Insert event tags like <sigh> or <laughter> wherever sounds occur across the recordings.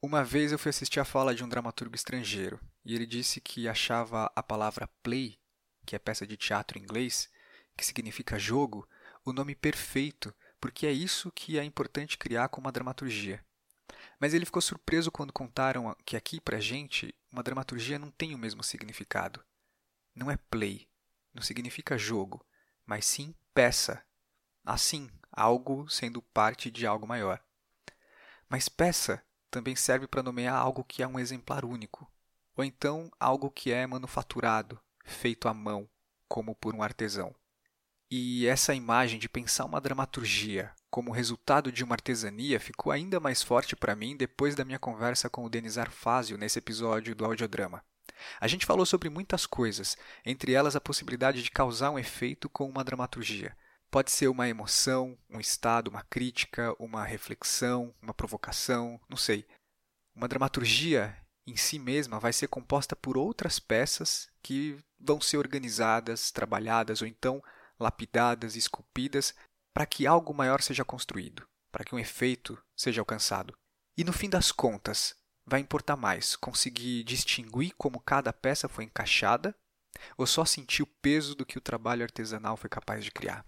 Uma vez eu fui assistir a fala de um dramaturgo estrangeiro e ele disse que achava a palavra play, que é peça de teatro em inglês, que significa jogo, o nome perfeito, porque é isso que é importante criar com uma dramaturgia. Mas ele ficou surpreso quando contaram que aqui pra gente uma dramaturgia não tem o mesmo significado. Não é play, não significa jogo, mas sim peça. Assim, algo sendo parte de algo maior. Mas peça também serve para nomear algo que é um exemplar único, ou então algo que é manufaturado, feito à mão, como por um artesão. E essa imagem de pensar uma dramaturgia como resultado de uma artesania ficou ainda mais forte para mim depois da minha conversa com o Denizar Fázio nesse episódio do audiodrama. A gente falou sobre muitas coisas, entre elas a possibilidade de causar um efeito com uma dramaturgia. Pode ser uma emoção, um estado, uma crítica, uma reflexão, uma provocação, não sei. Uma dramaturgia em si mesma vai ser composta por outras peças que vão ser organizadas, trabalhadas ou então lapidadas, esculpidas, para que algo maior seja construído, para que um efeito seja alcançado. E no fim das contas, vai importar mais conseguir distinguir como cada peça foi encaixada ou só sentir o peso do que o trabalho artesanal foi capaz de criar?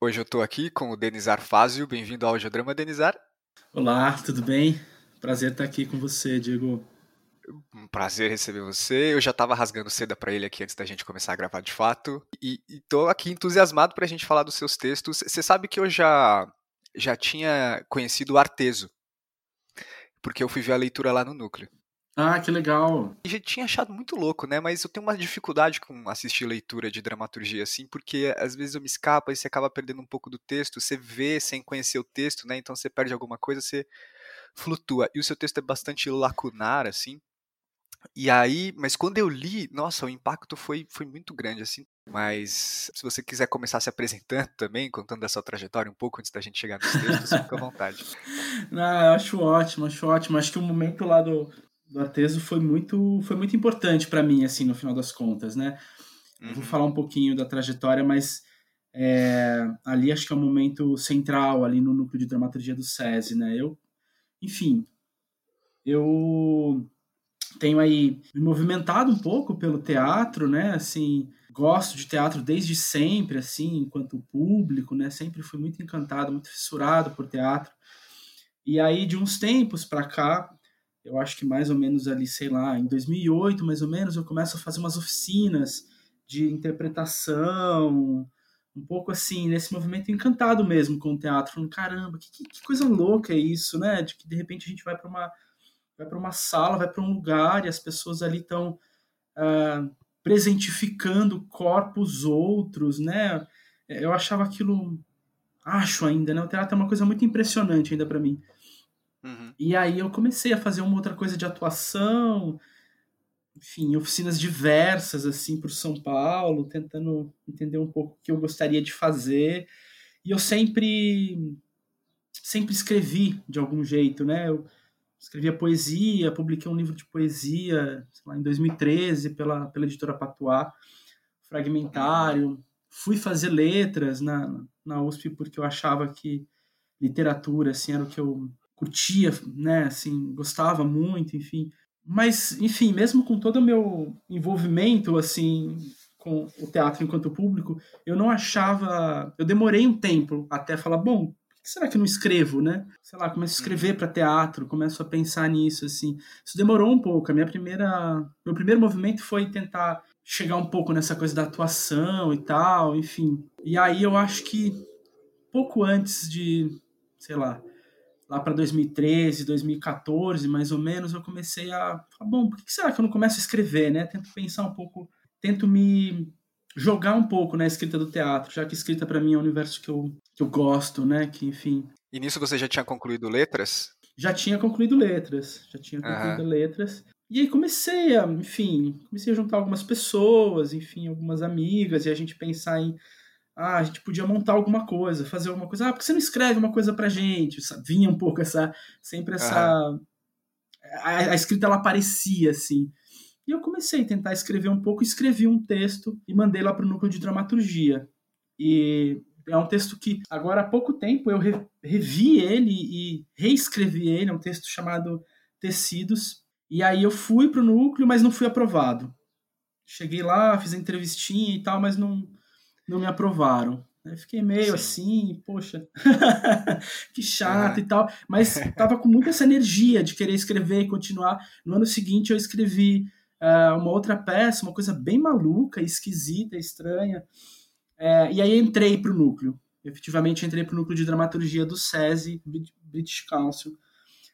Hoje eu estou aqui com o Denizar Fázio. Bem-vindo ao Audiodrama, Denizar. Olá, tudo bem? Prazer estar aqui com você, Diego. Um prazer receber você. Eu já estava rasgando seda para ele aqui antes da gente começar a gravar de fato. E estou aqui entusiasmado para a gente falar dos seus textos. Você sabe que eu já, já tinha conhecido o Arteso, porque eu fui ver a leitura lá no Núcleo. Ah, que legal. E já tinha achado muito louco, né? Mas eu tenho uma dificuldade com assistir leitura de dramaturgia, assim, porque às vezes eu me escapa e você acaba perdendo um pouco do texto, você vê sem conhecer o texto, né? Então você perde alguma coisa, você flutua. E o seu texto é bastante lacunar, assim. E aí, mas quando eu li, nossa, o impacto foi, foi muito grande, assim. Mas se você quiser começar se apresentando também, contando da sua trajetória um pouco antes da gente chegar nos textos, fica à vontade. <laughs> Não, eu acho ótimo, acho ótimo. Acho que o momento lá do, do Arteso foi muito, foi muito importante para mim, assim, no final das contas, né? Uhum. Vou falar um pouquinho da trajetória, mas é, ali acho que é um momento central ali no núcleo de dramaturgia do SESI, né? Eu, enfim, eu tenho aí me movimentado um pouco pelo teatro, né? Assim, gosto de teatro desde sempre, assim, enquanto público, né? Sempre fui muito encantado, muito fissurado por teatro. E aí, de uns tempos para cá, eu acho que mais ou menos ali, sei lá, em 2008, mais ou menos, eu começo a fazer umas oficinas de interpretação, um pouco assim, nesse movimento encantado mesmo com o teatro, falando, caramba, que, que coisa louca é isso, né? De que de repente a gente vai para uma vai para uma sala, vai para um lugar e as pessoas ali estão uh, ah, presentificando corpos outros, né? Eu achava aquilo, acho ainda, né? O teatro é uma coisa muito impressionante ainda para mim. Uhum. E aí eu comecei a fazer uma outra coisa de atuação, enfim, oficinas diversas assim por São Paulo, tentando entender um pouco o que eu gostaria de fazer. E eu sempre sempre escrevi de algum jeito, né? Eu escrevia poesia, publiquei um livro de poesia lá, em 2013 pela, pela editora Patuá, fragmentário. Fui fazer letras na, na USP porque eu achava que literatura assim era o que eu curtia, né, assim, gostava muito, enfim. Mas, enfim, mesmo com todo o meu envolvimento, assim, com o teatro enquanto público, eu não achava, eu demorei um tempo até falar, bom, por que será que eu não escrevo, né? Sei lá, começo a escrever para teatro, começo a pensar nisso, assim. Isso demorou um pouco. A minha primeira, meu primeiro movimento foi tentar chegar um pouco nessa coisa da atuação e tal, enfim. E aí eu acho que pouco antes de, sei lá, lá para 2013, 2014, mais ou menos, eu comecei a falar, bom, por que será que eu não começo a escrever, né? Tento pensar um pouco, tento me jogar um pouco na escrita do teatro, já que escrita para mim é um universo que eu, que eu gosto, né? Que, enfim... E nisso você já tinha concluído letras? Já tinha concluído letras, já tinha concluído uhum. letras. E aí comecei a, enfim, comecei a juntar algumas pessoas, enfim, algumas amigas, e a gente pensar em ah, a gente podia montar alguma coisa, fazer alguma coisa. Ah, por que você não escreve uma coisa pra gente? Vinha um pouco essa, sempre essa... Uhum. A, a, escrita, ela aparecia, assim. E eu comecei a tentar escrever um pouco, escrevi um texto e mandei lá pro núcleo de dramaturgia. E é um texto que, agora há pouco tempo, eu revi ele e reescrevi ele, é um texto chamado Tecidos. E aí eu fui pro núcleo, mas não fui aprovado. Cheguei lá, fiz a entrevistinha e tal, mas não, não me aprovaram. Aí fiquei meio Sim. assim, poxa, <laughs> que chato e tal. Mas tava com muita essa energia de querer escrever e continuar. No ano seguinte eu escrevi uh, uma outra peça, uma coisa bem maluca, esquisita, estranha. É, e aí entrei para o núcleo. Efetivamente entrei para o núcleo de dramaturgia do SESI, British Council,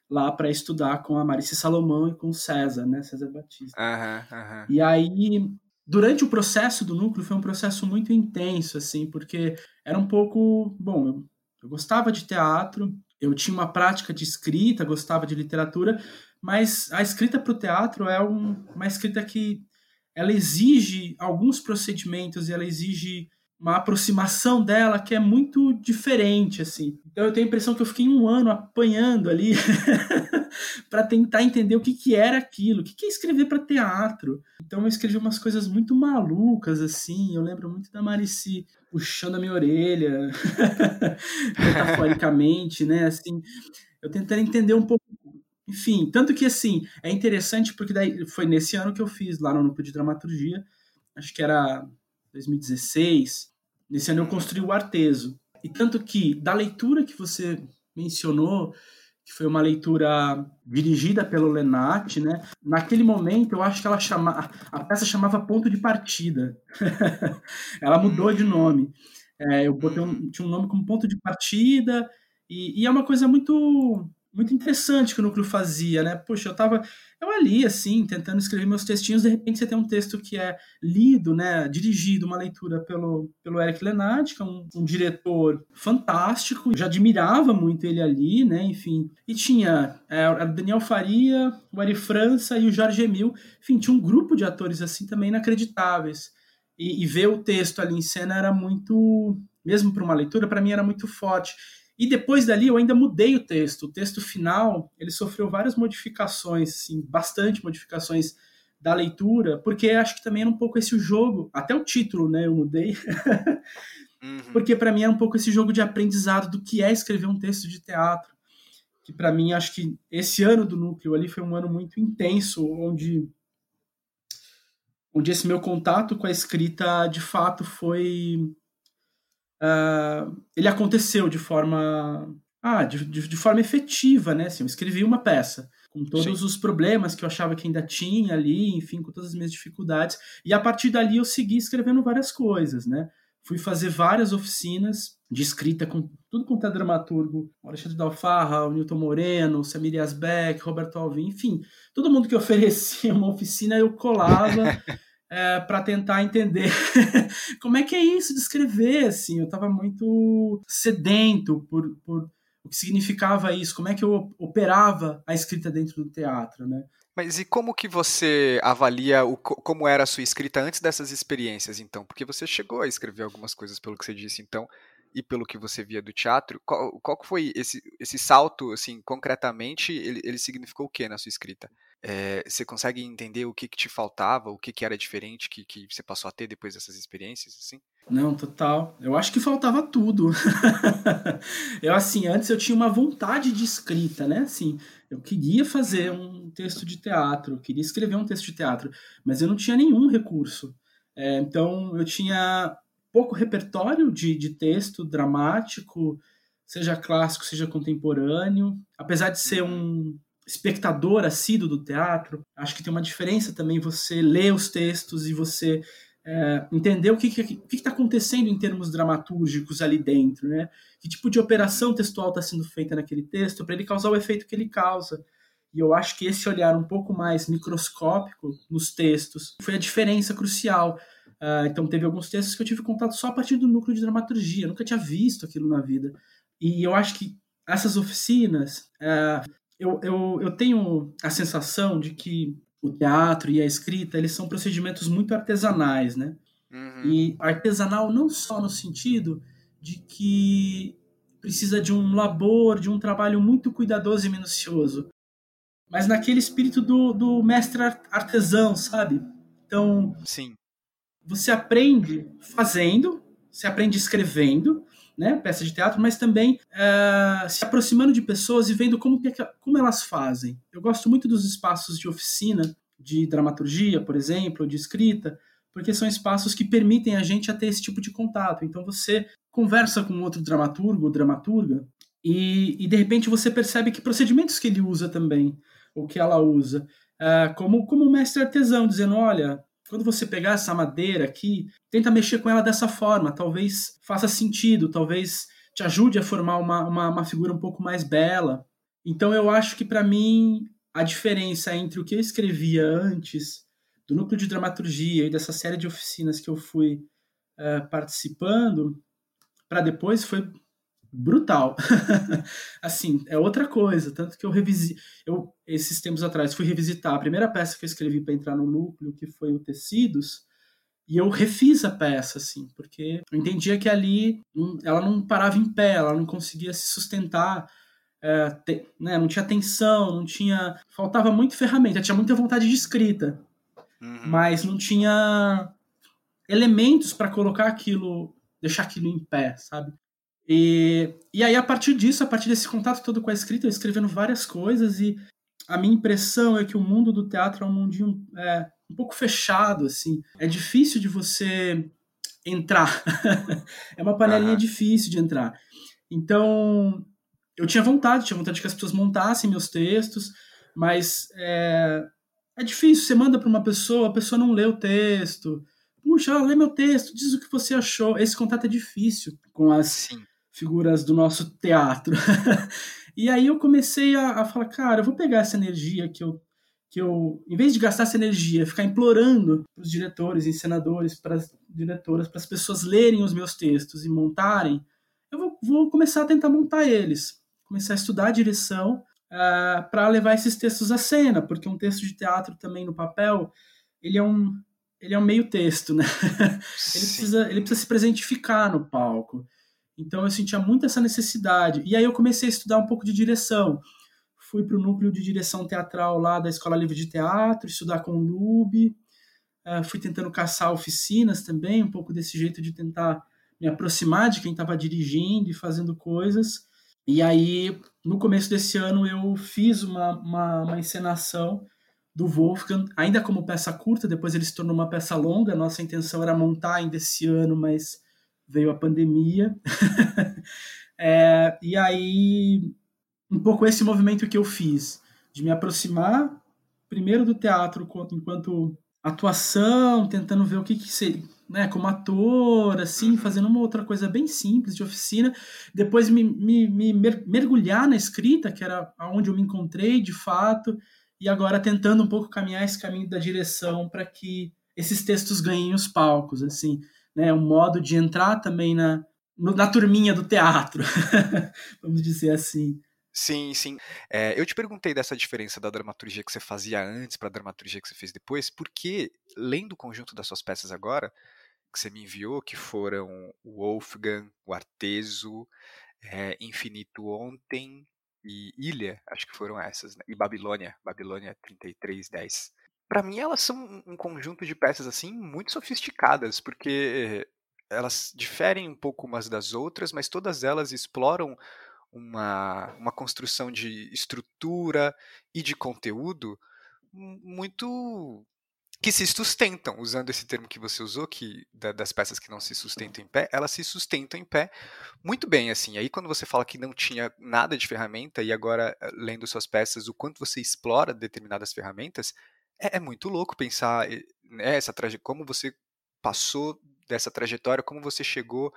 lá para estudar com a Marice Salomão e com o César, né, César Batista. Uhum, uhum. E aí, durante o processo do núcleo, foi um processo muito intenso, assim, porque era um pouco, bom, eu, eu gostava de teatro, eu tinha uma prática de escrita, gostava de literatura, mas a escrita para o teatro é um, uma escrita que ela exige alguns procedimentos e ela exige uma aproximação dela que é muito diferente, assim. Então eu tenho a impressão que eu fiquei um ano apanhando ali <laughs> para tentar entender o que, que era aquilo, o que, que é escrever para teatro. Então eu escrevi umas coisas muito malucas, assim. Eu lembro muito da Marici puxando a minha orelha, <laughs> metaforicamente, né? Assim, eu tentando entender um pouco. Enfim, tanto que assim, é interessante porque daí foi nesse ano que eu fiz lá no núcleo de dramaturgia, acho que era 2016, Nesse ano eu construí o Arteso. E tanto que, da leitura que você mencionou, que foi uma leitura dirigida pelo Lenat, né? Naquele momento, eu acho que ela chama, a peça chamava Ponto de Partida. <laughs> ela mudou de nome. É, eu botei um, tinha um nome como Ponto de Partida, e, e, é uma coisa muito muito interessante que o núcleo fazia, né? Poxa, eu tava eu ali, assim, tentando escrever meus textinhos, de repente você tem um texto que é lido, né, dirigido, uma leitura pelo, pelo Eric Lenat, que é um, um diretor fantástico, já admirava muito ele ali, né, enfim. E tinha é, Daniel Faria, o Ari França e o Jorge Emil, enfim, tinha um grupo de atores, assim, também inacreditáveis. E, e ver o texto ali em cena era muito, mesmo para uma leitura, para mim era muito forte. E depois dali eu ainda mudei o texto. O texto final, ele sofreu várias modificações, assim, bastante modificações da leitura, porque acho que também era um pouco esse o jogo, até o título, né, eu mudei. uhum. Porque para mim era um pouco esse jogo de aprendizado do que é escrever um texto de teatro. Que para mim acho que esse ano do núcleo ali foi um ano muito intenso, onde onde esse meu contato com a escrita de fato foi uh, ele aconteceu de forma ah, de, de, de, forma efetiva, né? Assim, eu escrevi uma peça com todos Sim. os problemas que eu achava que ainda tinha ali, enfim, com todas as minhas dificuldades. E a partir dali eu segui escrevendo várias coisas, né? Fui fazer várias oficinas de escrita com tudo quanto é dramaturgo, o Alexandre Dalfarra, o Newton Moreno, o Samir Asbeck, Roberto Alvim, enfim, todo mundo que oferecia uma oficina eu colava <laughs> é, para tentar entender <laughs> como é que é isso de escrever, assim, eu estava muito sedento por, por o que significava isso, como é que eu operava a escrita dentro do teatro, né? Mas e como que você avalia o, como era a sua escrita antes dessas experiências, então? Porque você chegou a escrever algumas coisas pelo que você disse, então, e pelo que você via do teatro. Qual, qual foi esse, esse salto, assim, concretamente, ele, ele significou o que na sua escrita? É, você consegue entender o que, que te faltava, o que, que era diferente que, que você passou a ter depois dessas experiências, assim? Não, total. Eu acho que faltava tudo. <laughs> eu, assim, antes eu tinha uma vontade de escrita, né? Assim, eu queria fazer um texto de teatro, eu queria escrever um texto de teatro, mas eu não tinha nenhum recurso. É, então, eu tinha pouco repertório de, de texto dramático, seja clássico, seja contemporâneo. Apesar de ser um espectador assíduo do teatro, acho que tem uma diferença também você ler os textos e você é, entender o que está acontecendo em termos dramatúrgicos ali dentro, né? Que tipo de operação textual está sendo feita naquele texto para ele causar o efeito que ele causa. E eu acho que esse olhar um pouco mais microscópico nos textos foi a diferença crucial. Uh, então, teve alguns textos que eu tive contato só a partir do núcleo de dramaturgia, eu nunca tinha visto aquilo na vida. E eu acho que essas oficinas uh, eu, eu, eu tenho a sensação de que o teatro e a escrita eles são procedimentos muito artesanais, né? Uhum. E artesanal não só no sentido de que precisa de um labor, de um trabalho muito cuidadoso e minucioso, mas naquele espírito do, do mestre artesão, sabe? Então, Sim. Você aprende fazendo, você aprende escrevendo, né, peça de teatro, mas também uh, se aproximando de pessoas e vendo como, que, como elas fazem. Eu gosto muito dos espaços de oficina, de dramaturgia, por exemplo, de escrita, porque são espaços que permitem a gente a ter esse tipo de contato. Então você conversa com outro dramaturgo ou dramaturga e, e de repente você percebe que procedimentos que ele usa também, ou que ela usa, uh, como, como um mestre artesão, dizendo, olha, quando você pegar essa madeira aqui, tenta mexer com ela dessa forma, talvez faça sentido, talvez te ajude a formar uma, uma, uma figura um pouco mais bela. Então eu acho que para mim a diferença entre o que eu escrevia antes do núcleo de dramaturgia e dessa série de oficinas que eu fui uh, participando para depois foi brutal. <laughs> assim, é outra coisa. Tanto que eu revisei. Eu, esses tempos atrás, fui revisitar a primeira peça que eu escrevi para entrar no núcleo, que foi o Tecidos, e eu refiz a peça, assim, porque eu entendia que ali ela não parava em pé, ela não conseguia se sustentar. É, te, né, não tinha tensão, não tinha. Faltava muito ferramenta, tinha muita vontade de escrita, uhum. mas não tinha elementos para colocar aquilo, deixar aquilo em pé, sabe? E, e aí, a partir disso, a partir desse contato todo com a escrita, eu escrevendo várias coisas e a minha impressão é que o mundo do teatro é um mundinho é, um pouco fechado, assim. É difícil de você entrar. <laughs> é uma panelinha uhum. difícil de entrar. Então, eu tinha vontade, tinha vontade que as pessoas montassem meus textos, mas é, é difícil. Você manda para uma pessoa, a pessoa não lê o texto. Puxa, lê meu texto, diz o que você achou. Esse contato é difícil com as Sim figuras do nosso teatro. <laughs> e aí eu comecei a, a, falar, cara, eu vou pegar essa energia que eu, que eu, em vez de gastar essa energia, ficar implorando para os diretores, encenadores, para as diretoras, para as pessoas lerem os meus textos e montarem, eu vou, vou começar a tentar montar eles, começar a estudar a direção uh, ah, para levar esses textos à cena, porque um texto de teatro também no papel, ele é um ele é um meio texto, né? <laughs> ele, precisa, ele precisa se presentificar no palco. Então eu sentia muito essa necessidade. E aí eu comecei a estudar um pouco de direção. Fui para o núcleo de direção teatral lá da Escola Livre de Teatro, estudar com o Lube. Uh, fui tentando caçar oficinas também, um pouco desse jeito de tentar me aproximar de quem estava dirigindo e fazendo coisas. E aí, no começo desse ano, eu fiz uma, uma, uma encenação do Wolfgang, ainda como peça curta, depois ele se tornou uma peça longa. Nossa intenção era montar ainda esse ano, mas veio a pandemia. <laughs> é, e aí, um pouco esse movimento que eu fiz, de me aproximar primeiro do teatro enquanto atuação, tentando ver o que, que seria, né, como ator, assim, uhum. fazendo uma outra coisa bem simples de oficina, depois me, me, me mergulhar na escrita, que era onde eu me encontrei de fato, e agora tentando um pouco caminhar esse caminho da direção para que esses textos ganhem os palcos, assim né, um modo de entrar também na, na turminha do teatro, <laughs> vamos dizer assim. Sim, sim. É, eu te perguntei dessa diferença da dramaturgia que você fazia antes para a dramaturgia que você fez depois, porque, lendo o conjunto das suas peças agora, que você me enviou, que foram o Wolfgang, o Arteso, é, Infinito Ontem e Ilha, acho que foram essas, né? e Babilônia, Babilônia 3310 para mim elas são um conjunto de peças assim muito sofisticadas, porque elas diferem um pouco umas das outras, mas todas elas exploram uma, uma construção de estrutura e de conteúdo muito que se sustentam, usando esse termo que você usou, que das peças que não se sustentam em pé, elas se sustentam em pé muito bem, assim. Aí quando você fala que não tinha nada de ferramenta e agora eh, lendo suas peças, o quanto você explora determinadas ferramentas, é, é muito louco pensar né, essa como você passou dessa trajetória, como você chegou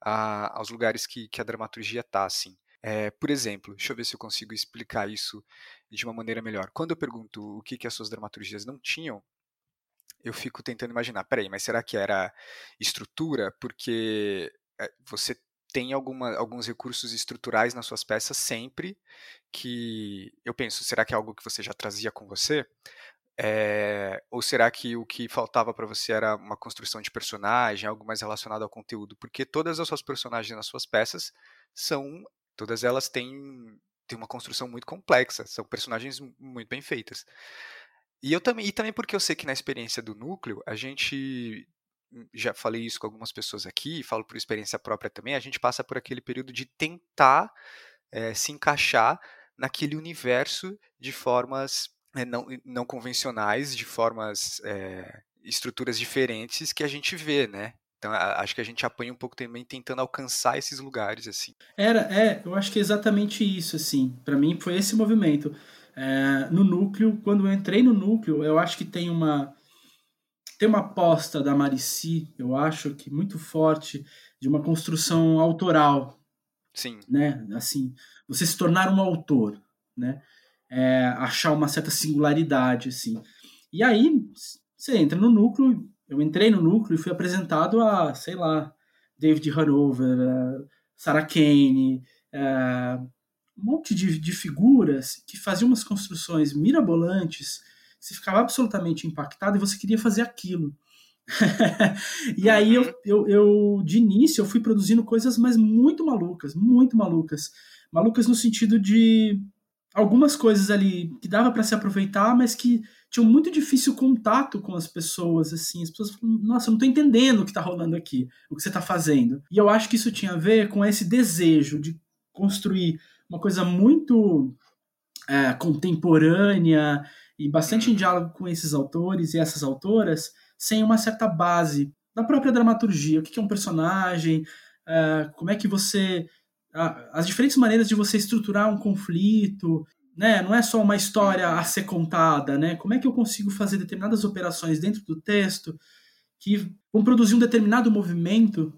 a, aos lugares que, que a dramaturgia está, assim. É, por exemplo, deixa eu ver se eu consigo explicar isso de uma maneira melhor. Quando eu pergunto o que, que as suas dramaturgias não tinham, eu fico tentando imaginar, peraí, mas será que era estrutura? Porque é, você tem alguma, alguns recursos estruturais nas suas peças sempre que eu penso, será que é algo que você já trazia com você? É... Ou será que o que faltava para você era uma construção de personagem, algo mais relacionado ao conteúdo? Porque todas as suas personagens nas suas peças são. Todas elas têm, têm uma construção muito complexa, são personagens muito bem feitas. E eu também, e também porque eu sei que na experiência do núcleo, a gente hum, já falei isso com algumas pessoas aqui, falo por experiência própria também, a gente passa por aquele período de tentar é, se encaixar naquele universo de formas não, não convencionais, de formas, é, estruturas diferentes que a gente vê, né? Então acho que a gente apanha um pouco também tentando alcançar esses lugares assim. Era, é, eu acho que é exatamente isso assim. Para mim foi esse movimento. É, no núcleo, quando eu entrei no núcleo, eu acho que tem uma tem uma aposta da Marici, eu acho que muito forte de uma construção autoral. Sim. Né? Assim, você se tornar um autor, né? É, achar uma certa singularidade, assim. E aí, você entra no núcleo, eu entrei no núcleo e fui apresentado a, sei lá, David Hanover, Sarah Kane, um monte de, de figuras que faziam umas construções mirabolantes, você ficava absolutamente impactado e você queria fazer aquilo. <laughs> e aí eu, uhum. eu, eu, de início, eu fui produzindo coisas, mas muito malucas, muito malucas. Malucas no sentido de algumas coisas ali que dava para se aproveitar, mas que tinham muito difícil contato com as pessoas, assim. As pessoas falam, nossa, eu não tô entendendo o que tá rolando aqui, o que você tá fazendo. E eu acho que isso tinha a ver com esse desejo de construir uma coisa muito é, contemporânea e bastante em diálogo com esses autores e essas autoras, sem uma certa base da própria dramaturgia. O que é um personagem, é, como é que você as diferentes maneiras de você estruturar um conflito, né? Não é só uma história a ser contada, né? Como é que eu consigo fazer determinadas operações dentro do texto que vão produzir um determinado movimento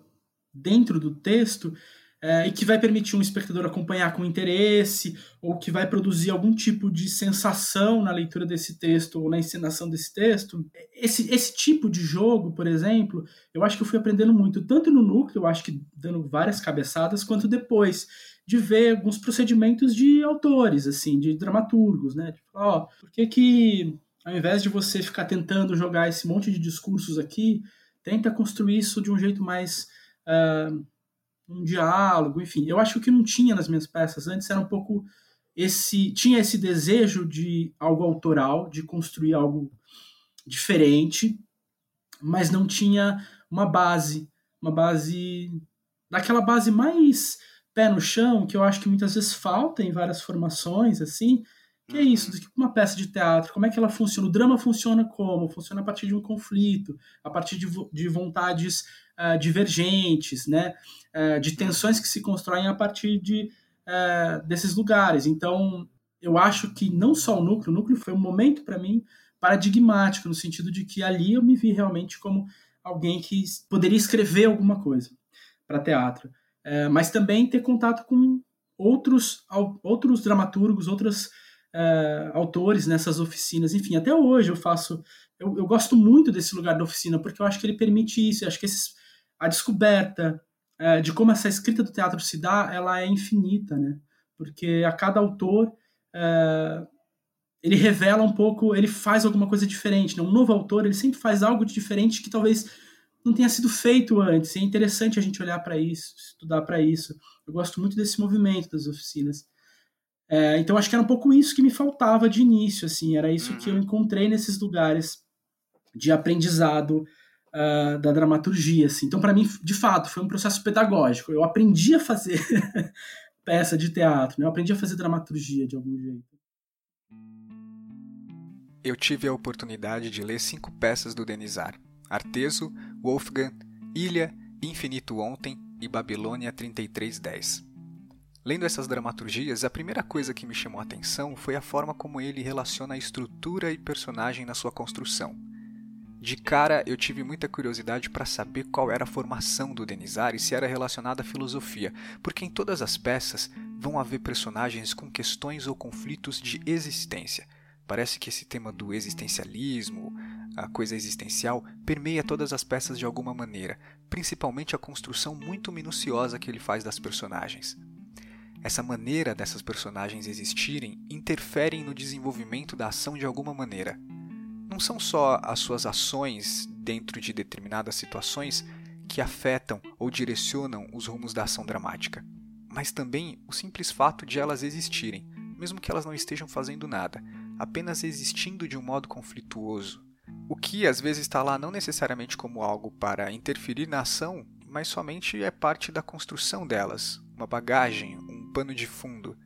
dentro do texto é, e que vai permitir um espectador acompanhar com interesse, ou que vai produzir algum tipo de sensação na leitura desse texto ou na encenação desse texto. Esse, esse tipo de jogo, por exemplo, eu acho que eu fui aprendendo muito, tanto no núcleo, eu acho que dando várias cabeçadas, quanto depois de ver alguns procedimentos de autores, assim, de dramaturgos, né? Tipo, ó, por que que ao invés de você ficar tentando jogar esse monte de discursos aqui, tenta construir isso de um jeito mais uh, um diálogo, enfim. Eu acho que o que não tinha nas minhas peças antes era um pouco esse tinha esse desejo de algo autoral, de construir algo diferente, mas não tinha uma base, uma base daquela base mais pé no chão, que eu acho que muitas vezes falta em várias formações assim, que é isso, uhum. uma peça de teatro, como é que ela funciona? O drama funciona como? Funciona a partir de um conflito, a partir de, de vontades uh, divergentes, né? Uh, de tensões que se constroem a partir de, uh, desses lugares. Então, eu acho que não só o núcleo, o núcleo foi um momento para mim paradigmático, no sentido de que ali eu me vi realmente como alguém que poderia escrever alguma coisa para teatro, mas também ter contato com outros, outros dramaturgos, outras uh, autores nessas oficinas. Enfim, até hoje eu faço. Eu, eu, gosto muito desse lugar da oficina, porque eu acho que ele permite isso. Eu acho que esses, a descoberta uh, de como essa escrita do teatro se dá, ela é infinita, né? Porque a cada autor. Uh, ele revela um pouco, ele faz alguma coisa diferente. Né? Um novo autor, ele sempre faz algo de diferente que talvez não tenha sido feito antes. é interessante a gente olhar para isso, estudar para isso. Eu gosto muito desse movimento das oficinas. É, então acho que era um pouco isso que me faltava de início, assim, era isso que eu uhum. encontrei nesses lugares de aprendizado uh, da dramaturgia, assim. Então para mim, de fato, foi um processo pedagógico. Eu aprendi a fazer <laughs> peça de teatro, né? eu aprendi a fazer dramaturgia de algum jeito. Eu tive a oportunidade de ler cinco peças do Denizar: Arteso, Wolfgang, Ilha, Infinito Ontem e Babilônia 3310. Lendo essas dramaturgias, a primeira coisa que me chamou a atenção foi a forma como ele relaciona a estrutura e personagem na sua construção. De cara, eu tive muita curiosidade para saber qual era a formação do Denizar e se era relacionada à filosofia, porque em todas as peças vão haver personagens com questões ou conflitos de existência. Parece que esse tema do existencialismo, a coisa existencial, permeia todas as peças de alguma maneira, principalmente a construção muito minuciosa que ele faz das personagens. Essa maneira dessas personagens existirem interferem no desenvolvimento da ação de alguma maneira. não são só as suas ações dentro de determinadas situações que afetam ou direcionam os rumos da ação dramática, mas também o simples fato de elas existirem, mesmo que elas não estejam fazendo nada, apenas existindo de um modo conflituoso. O que às vezes está lá não necessariamente como algo para interferir na ação, mas somente é parte da construção delas, uma bagagem, pano de fundo.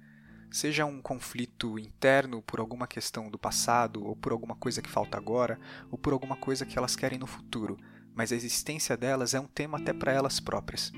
Seja um conflito interno por alguma questão do passado, ou por alguma coisa que falta agora, ou por alguma coisa que elas querem no futuro, mas a existência delas é um tema até para elas próprias.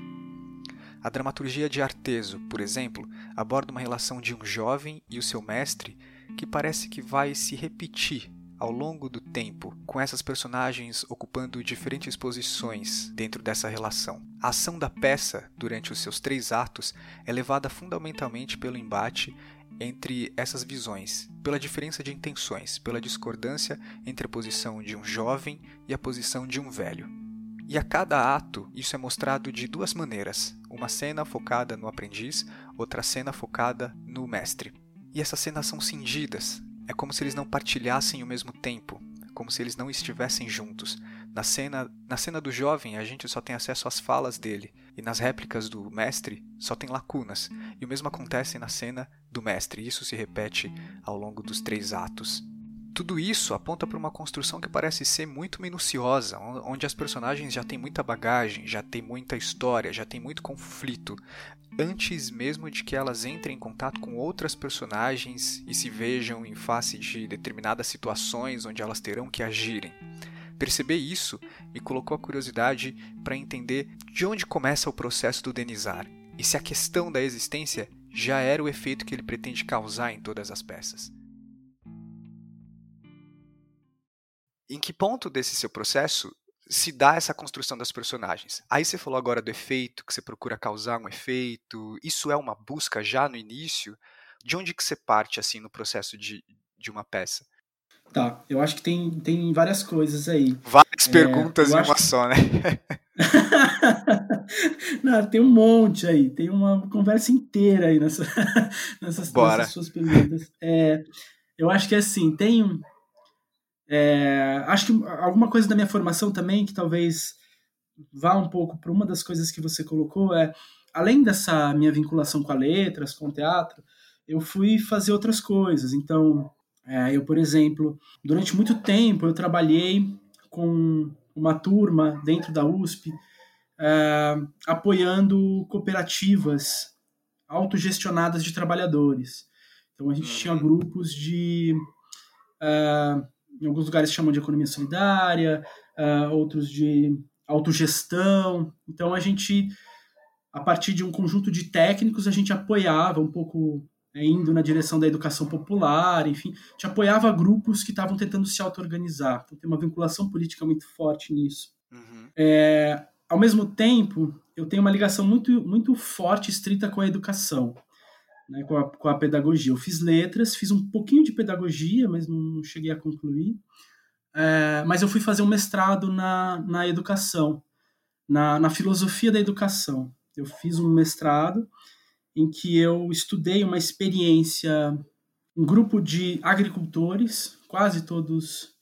A dramaturgia de Arteso, por exemplo, aborda uma relação de um jovem e o seu mestre que parece que vai se repetir ao longo do tempo, com essas personagens ocupando diferentes posições dentro dessa relação. A ação da peça, durante os seus três atos, é levada fundamentalmente pelo embate entre essas visões, pela diferença de intenções, pela discordância entre a posição de um jovem e a posição de um velho. E a cada ato, isso é mostrado de duas maneiras: uma cena focada no aprendiz, outra cena focada no mestre. E essas cenas são cingidas, é como se eles não partilhassem o mesmo tempo, como se eles não estivessem juntos. Na cena, na cena do jovem, a gente só tem acesso às falas dele, e nas réplicas do mestre só tem lacunas. E o mesmo acontece na cena do mestre, isso se repete ao longo dos três atos. Tudo isso aponta para uma construção que parece ser muito minuciosa, onde as personagens já têm muita bagagem, já têm muita história, já têm muito conflito, antes mesmo de que elas entrem em contato com outras personagens e se vejam em face de determinadas situações onde elas terão que agirem. Perceber isso me colocou a curiosidade para entender de onde começa o processo do Denizar e se a questão da existência já era o efeito que ele pretende causar em todas as peças. Em que ponto desse seu processo se dá essa construção das personagens? Aí você falou agora do efeito, que você procura causar um efeito. Isso é uma busca já no início? De onde que você parte assim no processo de, de uma peça? Tá, eu acho que tem, tem várias coisas aí. Várias é, perguntas em uma que... só, né? <laughs> Não, tem um monte aí, tem uma conversa inteira aí nessa, <laughs> nessas, nessas suas perguntas. É, eu acho que assim, tem é, acho que alguma coisa da minha formação também, que talvez vá um pouco para uma das coisas que você colocou, é além dessa minha vinculação com a letras, com o teatro, eu fui fazer outras coisas. Então, é, eu, por exemplo, durante muito tempo eu trabalhei com uma turma dentro da USP, é, apoiando cooperativas autogestionadas de trabalhadores. Então, a gente tinha uhum. grupos de. Uh, em alguns lugares chamam de economia solidária, uh, outros de autogestão. Então a gente, a partir de um conjunto de técnicos, a gente apoiava um pouco é, indo na direção da educação popular, enfim, a gente apoiava grupos que estavam tentando se auto-organizar. Então tem uma vinculação política muito forte nisso. Uhum. É, ao mesmo tempo, eu tenho uma ligação muito, muito forte, estrita com a educação né, com, a, com a pedagogia. Eu fiz letras, fiz um pouquinho de pedagogia, mas não cheguei a concluir. É, mas eu fui fazer um mestrado na, na educação, na, na filosofia da educação. Eu fiz um mestrado em que eu estudei uma experiência, um grupo de agricultores, quase todos,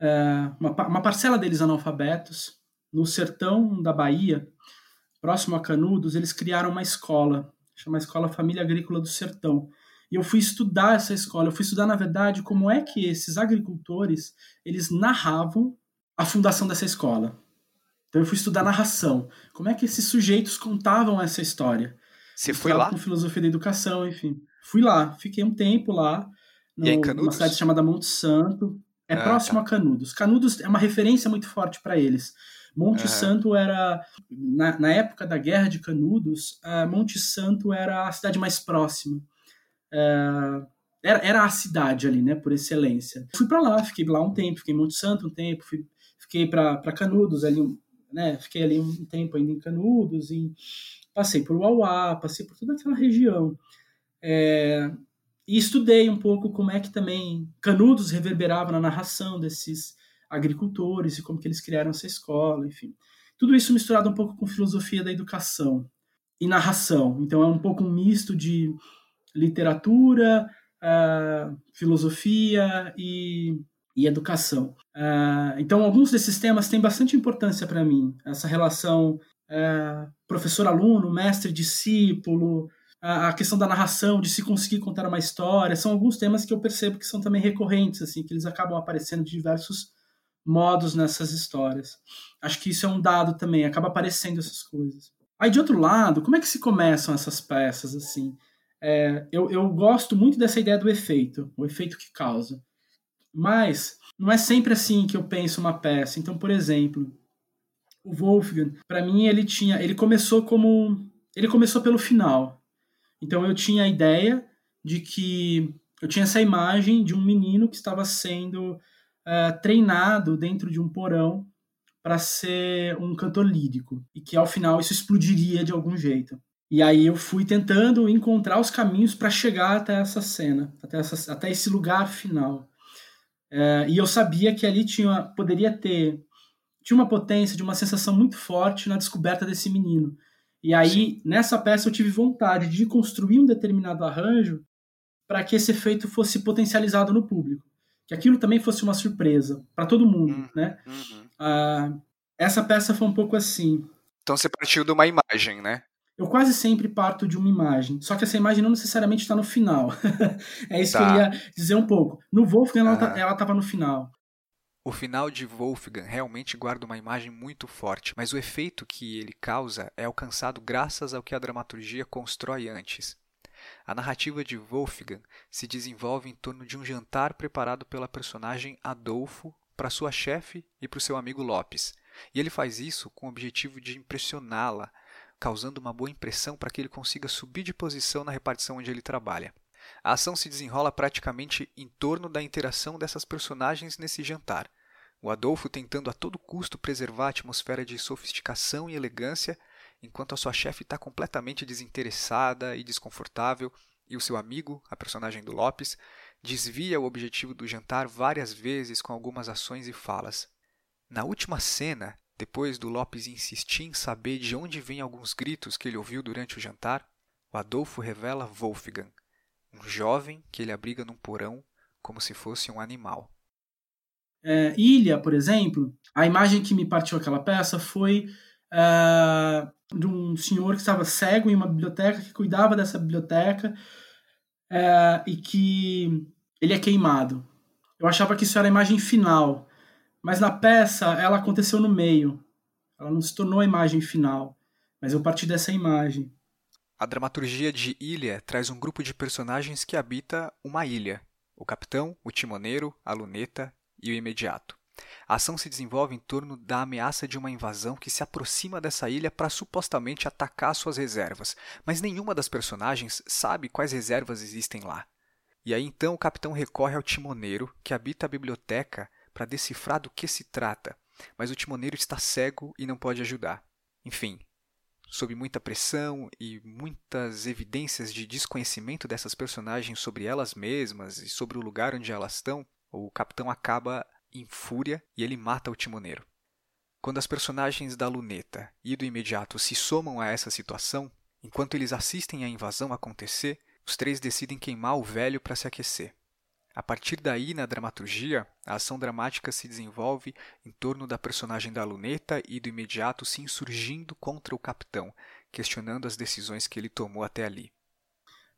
é, uma, uma parcela deles analfabetos, no sertão da Bahia, próximo a Canudos, eles criaram uma escola chama Escola Família Agrícola do Sertão. E eu fui estudar essa escola, eu fui estudar, na verdade, como é que esses agricultores, eles narravam a fundação dessa escola. Então eu fui estudar narração. Como é que esses sujeitos contavam essa história? Você foi lá? Com filosofia da educação, enfim. Fui lá, fiquei um tempo lá, no, numa cidade chamada Monte Santo. É ah, próximo tá. a Canudos. Canudos é uma referência muito forte para eles. Monte uhum. Santo era, na, na, época da Guerra de Canudos, uh, Monte Santo era a cidade mais próxima. Uh, era, era a cidade ali, né, por excelência. Fui para lá, fiquei lá um tempo, fiquei em Monte Santo um tempo, fui, fiquei para Canudos ali, né, fiquei ali um tempo ainda em Canudos, e passei por Uauá, passei por toda aquela região. É, e estudei um pouco como é que também Canudos reverberava na narração desses agricultores e como que eles criaram essa escola, enfim. Tudo isso misturado um pouco com filosofia da educação e narração. Então é um pouco um misto de literatura, uh, filosofia e e educação. Uh, então, alguns desses temas têm bastante importância para mim. Essa relação uh, professor-aluno, mestre-discípulo, a questão da narração, de se conseguir contar uma história, são alguns temas que eu percebo que são também recorrentes, assim, que eles acabam aparecendo de diversos modos nessas histórias. Acho que isso é um dado também, acaba aparecendo essas coisas. Aí, de outro lado, como é que se começam essas peças, assim? É, eu, eu gosto muito dessa ideia do efeito, o efeito que causa. Mas não é sempre assim que eu penso uma peça. Então, por exemplo, o Wolfgang, para mim ele tinha, ele começou como, ele começou pelo final. Então eu tinha a ideia de que eu tinha essa imagem de um menino que estava sendo uh, treinado dentro de um porão para ser um cantor lírico e que ao final isso explodiria de algum jeito. E aí eu fui tentando encontrar os caminhos para chegar até essa cena, até, essa, até esse lugar final. Uh, e eu sabia que ali tinha, poderia ter tinha uma potência, de uma sensação muito forte na descoberta desse menino. E aí, Sim. nessa peça, eu tive vontade de construir um determinado arranjo para que esse efeito fosse potencializado no público. Que aquilo também fosse uma surpresa para todo mundo, uhum, né? Uhum. Ah, essa peça foi um pouco assim. Então você partiu de uma imagem, né? Eu quase sempre parto de uma imagem, só que essa imagem não necessariamente está no final. <laughs> é isso tá. que eu tá. ia dizer um pouco. No Wolfgang, ela ah. estava no final. O final de Wolfgang realmente guarda uma imagem muito forte, mas o efeito que ele causa é alcançado graças ao que a dramaturgia constrói antes. A narrativa de Wolfgang se desenvolve em torno de um jantar preparado pela personagem Adolfo para sua chefe e para o seu amigo Lopes. E ele faz isso com o objetivo de impressioná-la, causando uma boa impressão para que ele consiga subir de posição na repartição onde ele trabalha. A ação se desenrola praticamente em torno da interação dessas personagens nesse jantar. O Adolfo tentando a todo custo preservar a atmosfera de sofisticação e elegância, enquanto a sua chefe está completamente desinteressada e desconfortável, e o seu amigo, a personagem do Lopes, desvia o objetivo do jantar várias vezes com algumas ações e falas. Na última cena, depois do Lopes insistir em saber de onde vêm alguns gritos que ele ouviu durante o jantar, o Adolfo revela Wolfgang, um jovem que ele abriga num porão como se fosse um animal. É, Ilha, por exemplo, a imagem que me partiu aquela peça foi é, de um senhor que estava cego em uma biblioteca, que cuidava dessa biblioteca é, e que ele é queimado. Eu achava que isso era a imagem final, mas na peça ela aconteceu no meio. Ela não se tornou a imagem final, mas eu parti dessa imagem. A dramaturgia de Ilha traz um grupo de personagens que habita uma ilha: o capitão, o timoneiro, a luneta e o imediato. A ação se desenvolve em torno da ameaça de uma invasão que se aproxima dessa ilha para supostamente atacar suas reservas, mas nenhuma das personagens sabe quais reservas existem lá. E aí então o capitão recorre ao timoneiro, que habita a biblioteca, para decifrar do que se trata, mas o timoneiro está cego e não pode ajudar. Enfim, sob muita pressão e muitas evidências de desconhecimento dessas personagens sobre elas mesmas e sobre o lugar onde elas estão, o capitão acaba em fúria e ele mata o timoneiro. Quando as personagens da luneta e do imediato se somam a essa situação, enquanto eles assistem a invasão acontecer, os três decidem queimar o velho para se aquecer. A partir daí, na dramaturgia, a ação dramática se desenvolve em torno da personagem da luneta e do imediato se insurgindo contra o capitão, questionando as decisões que ele tomou até ali.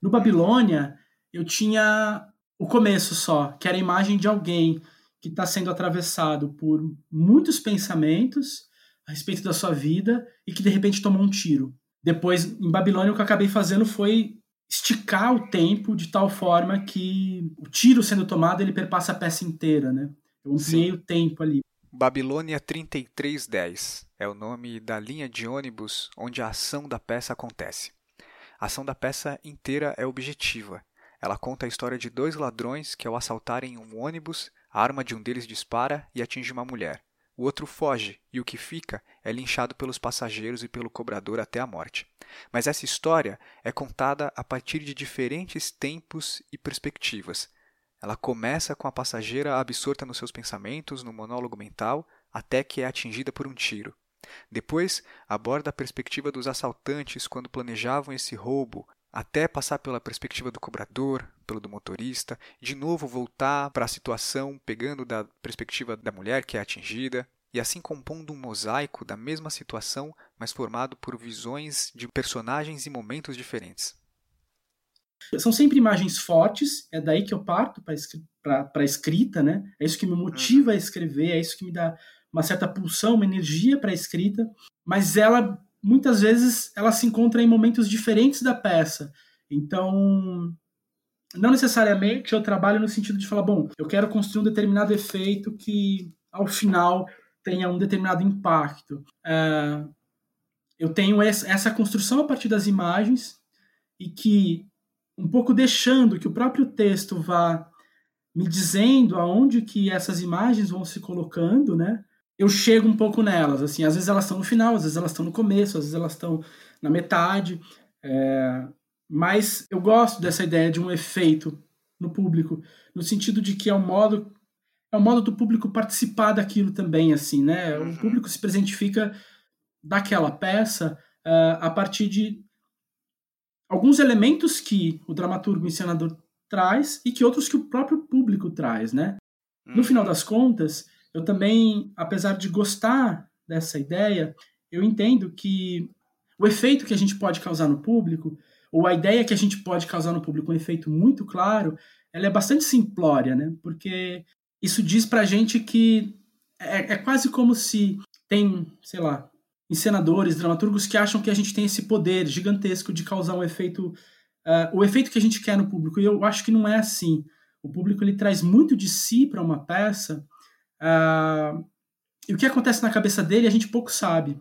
No Babilônia, eu tinha o começo só, que era a imagem de alguém que está sendo atravessado por muitos pensamentos a respeito da sua vida e que de repente tomou um tiro. Depois, em Babilônia, o que eu acabei fazendo foi esticar o tempo de tal forma que o tiro sendo tomado ele perpassa a peça inteira, né? Eu ampliei o tempo ali. Babilônia 3310 é o nome da linha de ônibus onde a ação da peça acontece. A ação da peça inteira é objetiva. Ela conta a história de dois ladrões que, ao assaltarem um ônibus, a arma de um deles dispara e atinge uma mulher. O outro foge e o que fica é linchado pelos passageiros e pelo cobrador até a morte. Mas essa história é contada a partir de diferentes tempos e perspectivas. Ela começa com a passageira absorta nos seus pensamentos, no monólogo mental, até que é atingida por um tiro. Depois, aborda a perspectiva dos assaltantes quando planejavam esse roubo, até passar pela perspectiva do cobrador, pelo do motorista, de novo voltar para a situação pegando da perspectiva da mulher que é atingida, e assim compondo um mosaico da mesma situação, mas formado por visões de personagens e momentos diferentes. São sempre imagens fortes, é daí que eu parto para a escrita, né? É isso que me motiva a escrever, é isso que me dá uma certa pulsão, uma energia para a escrita, mas ela muitas vezes ela se encontra em momentos diferentes da peça. Então, não necessariamente eu trabalho no sentido de falar, bom, eu quero construir um determinado efeito que ao final tenha um determinado impacto. É, eu tenho essa construção a partir das imagens e que um pouco deixando que o próprio texto vá me dizendo aonde que essas imagens vão se colocando, né? Eu chego um pouco nelas, assim, às vezes elas estão no final, às vezes elas estão no começo, às vezes elas estão na metade, é... mas eu gosto dessa ideia de um efeito no público, no sentido de que é um modo é um modo do público participar daquilo também, assim, né? O uhum. público se presentifica daquela peça uh, a partir de alguns elementos que o dramaturgo e o encenador traz e que outros que o próprio público traz, né? No final uhum. das contas, eu também, apesar de gostar dessa ideia, eu entendo que o efeito que a gente pode causar no público, ou a ideia que a gente pode causar no público, um efeito muito claro, ela é bastante simplória, né? Porque isso diz pra gente que é, é quase como se tem, sei lá, encenadores, dramaturgos que acham que a gente tem esse poder gigantesco de causar um efeito, uh, o efeito que a gente quer no público. E eu acho que não é assim. O público ele traz muito de si para uma peça. Uh, e o que acontece na cabeça dele a gente pouco sabe,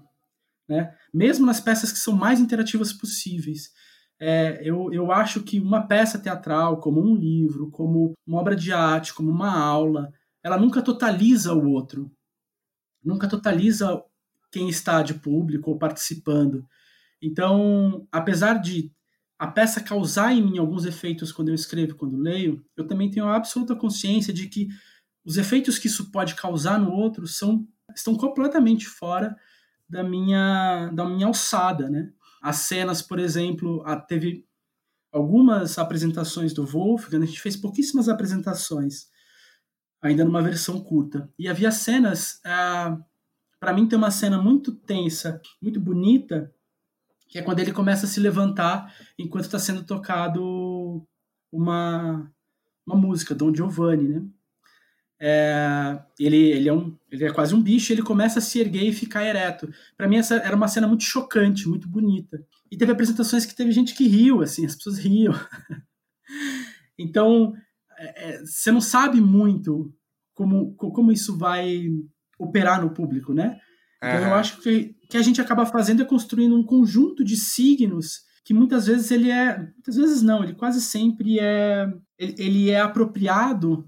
né? Mesmo nas peças que são mais interativas possíveis. É, eu, eu acho que uma peça teatral, como um livro, como uma obra de arte, como uma aula, ela nunca totaliza o outro. Nunca totaliza quem está de público ou participando. Então, apesar de a peça causar em mim alguns efeitos quando eu escrevo, quando leio, eu também tenho a absoluta consciência de que os efeitos que isso pode causar no outro são estão completamente fora da minha da minha alçada, né? As cenas, por exemplo, teve algumas apresentações do Wolfgang, a gente fez pouquíssimas apresentações, ainda numa versão curta. E havia cenas ah, para mim tem uma cena muito tensa, muito bonita, que é quando ele começa a se levantar enquanto está sendo tocado uma, uma música, Don Giovanni, né? É, ele, ele, é um, ele é quase um bicho, ele começa a se erguer e ficar ereto. Para mim essa era uma cena muito chocante, muito bonita. E teve apresentações que teve gente que riu, assim, as pessoas riam. <laughs> então, é, é, você não sabe muito como, como isso vai operar no público, né? Então eu acho que que a gente acaba fazendo é construindo um conjunto de signos que muitas vezes ele é, muitas vezes não, ele quase sempre é, ele, ele é apropriado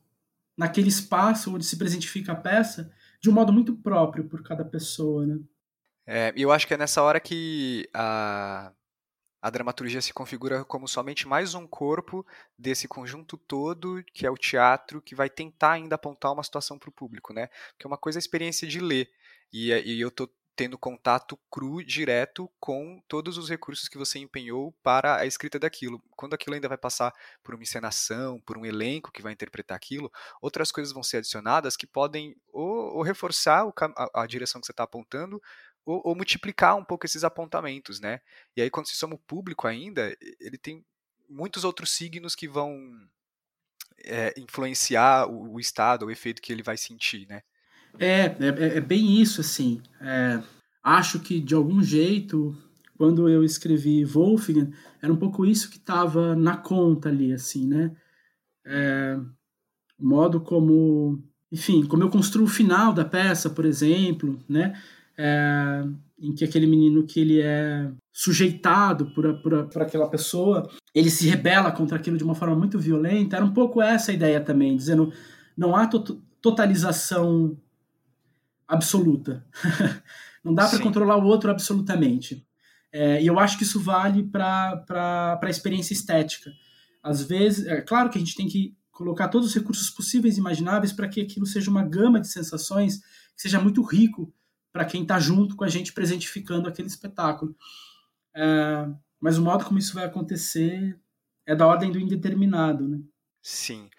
naquele espaço onde se presentifica a peça de um modo muito próprio por cada pessoa, né? É, eu acho que é nessa hora que a, a dramaturgia se configura como somente mais um corpo desse conjunto todo, que é o teatro, que vai tentar ainda apontar uma situação para o público, né? Porque uma coisa é a experiência de ler, e, e eu estou tendo contato cru, direto com todos os recursos que você empenhou para a escrita daquilo. Quando aquilo ainda vai passar por uma encenação, por um elenco que vai interpretar aquilo, outras coisas vão ser adicionadas que podem ou, ou reforçar o, a, a, direção que você está apontando, ou, ou, multiplicar um pouco esses apontamentos, né? E aí, quando se soma o público ainda, ele tem muitos outros signos que vão é, influenciar o, o estado, o efeito que ele vai sentir, né? É, é, é bem isso, assim. É, acho que, de algum jeito, quando eu escrevi Wolfgang, era um pouco isso que estava na conta ali, assim, né? É, modo como, enfim, como eu construo o final da peça, por exemplo, né? É, em que aquele menino que ele é sujeitado por, por, por aquela pessoa, ele se rebela contra aquilo de uma forma muito violenta. Era um pouco essa a ideia também, dizendo não há to totalização absoluta. <laughs> não dá para controlar o outro absolutamente. É, e eu acho que isso vale para a experiência estética. Às vezes, é claro que a gente tem que colocar todos os recursos possíveis e imagináveis para que aquilo seja uma gama de sensações que seja muito rico para quem está junto com a gente presentificando aquele espetáculo. É, mas o modo como isso vai acontecer é da ordem do indeterminado, né? Sim.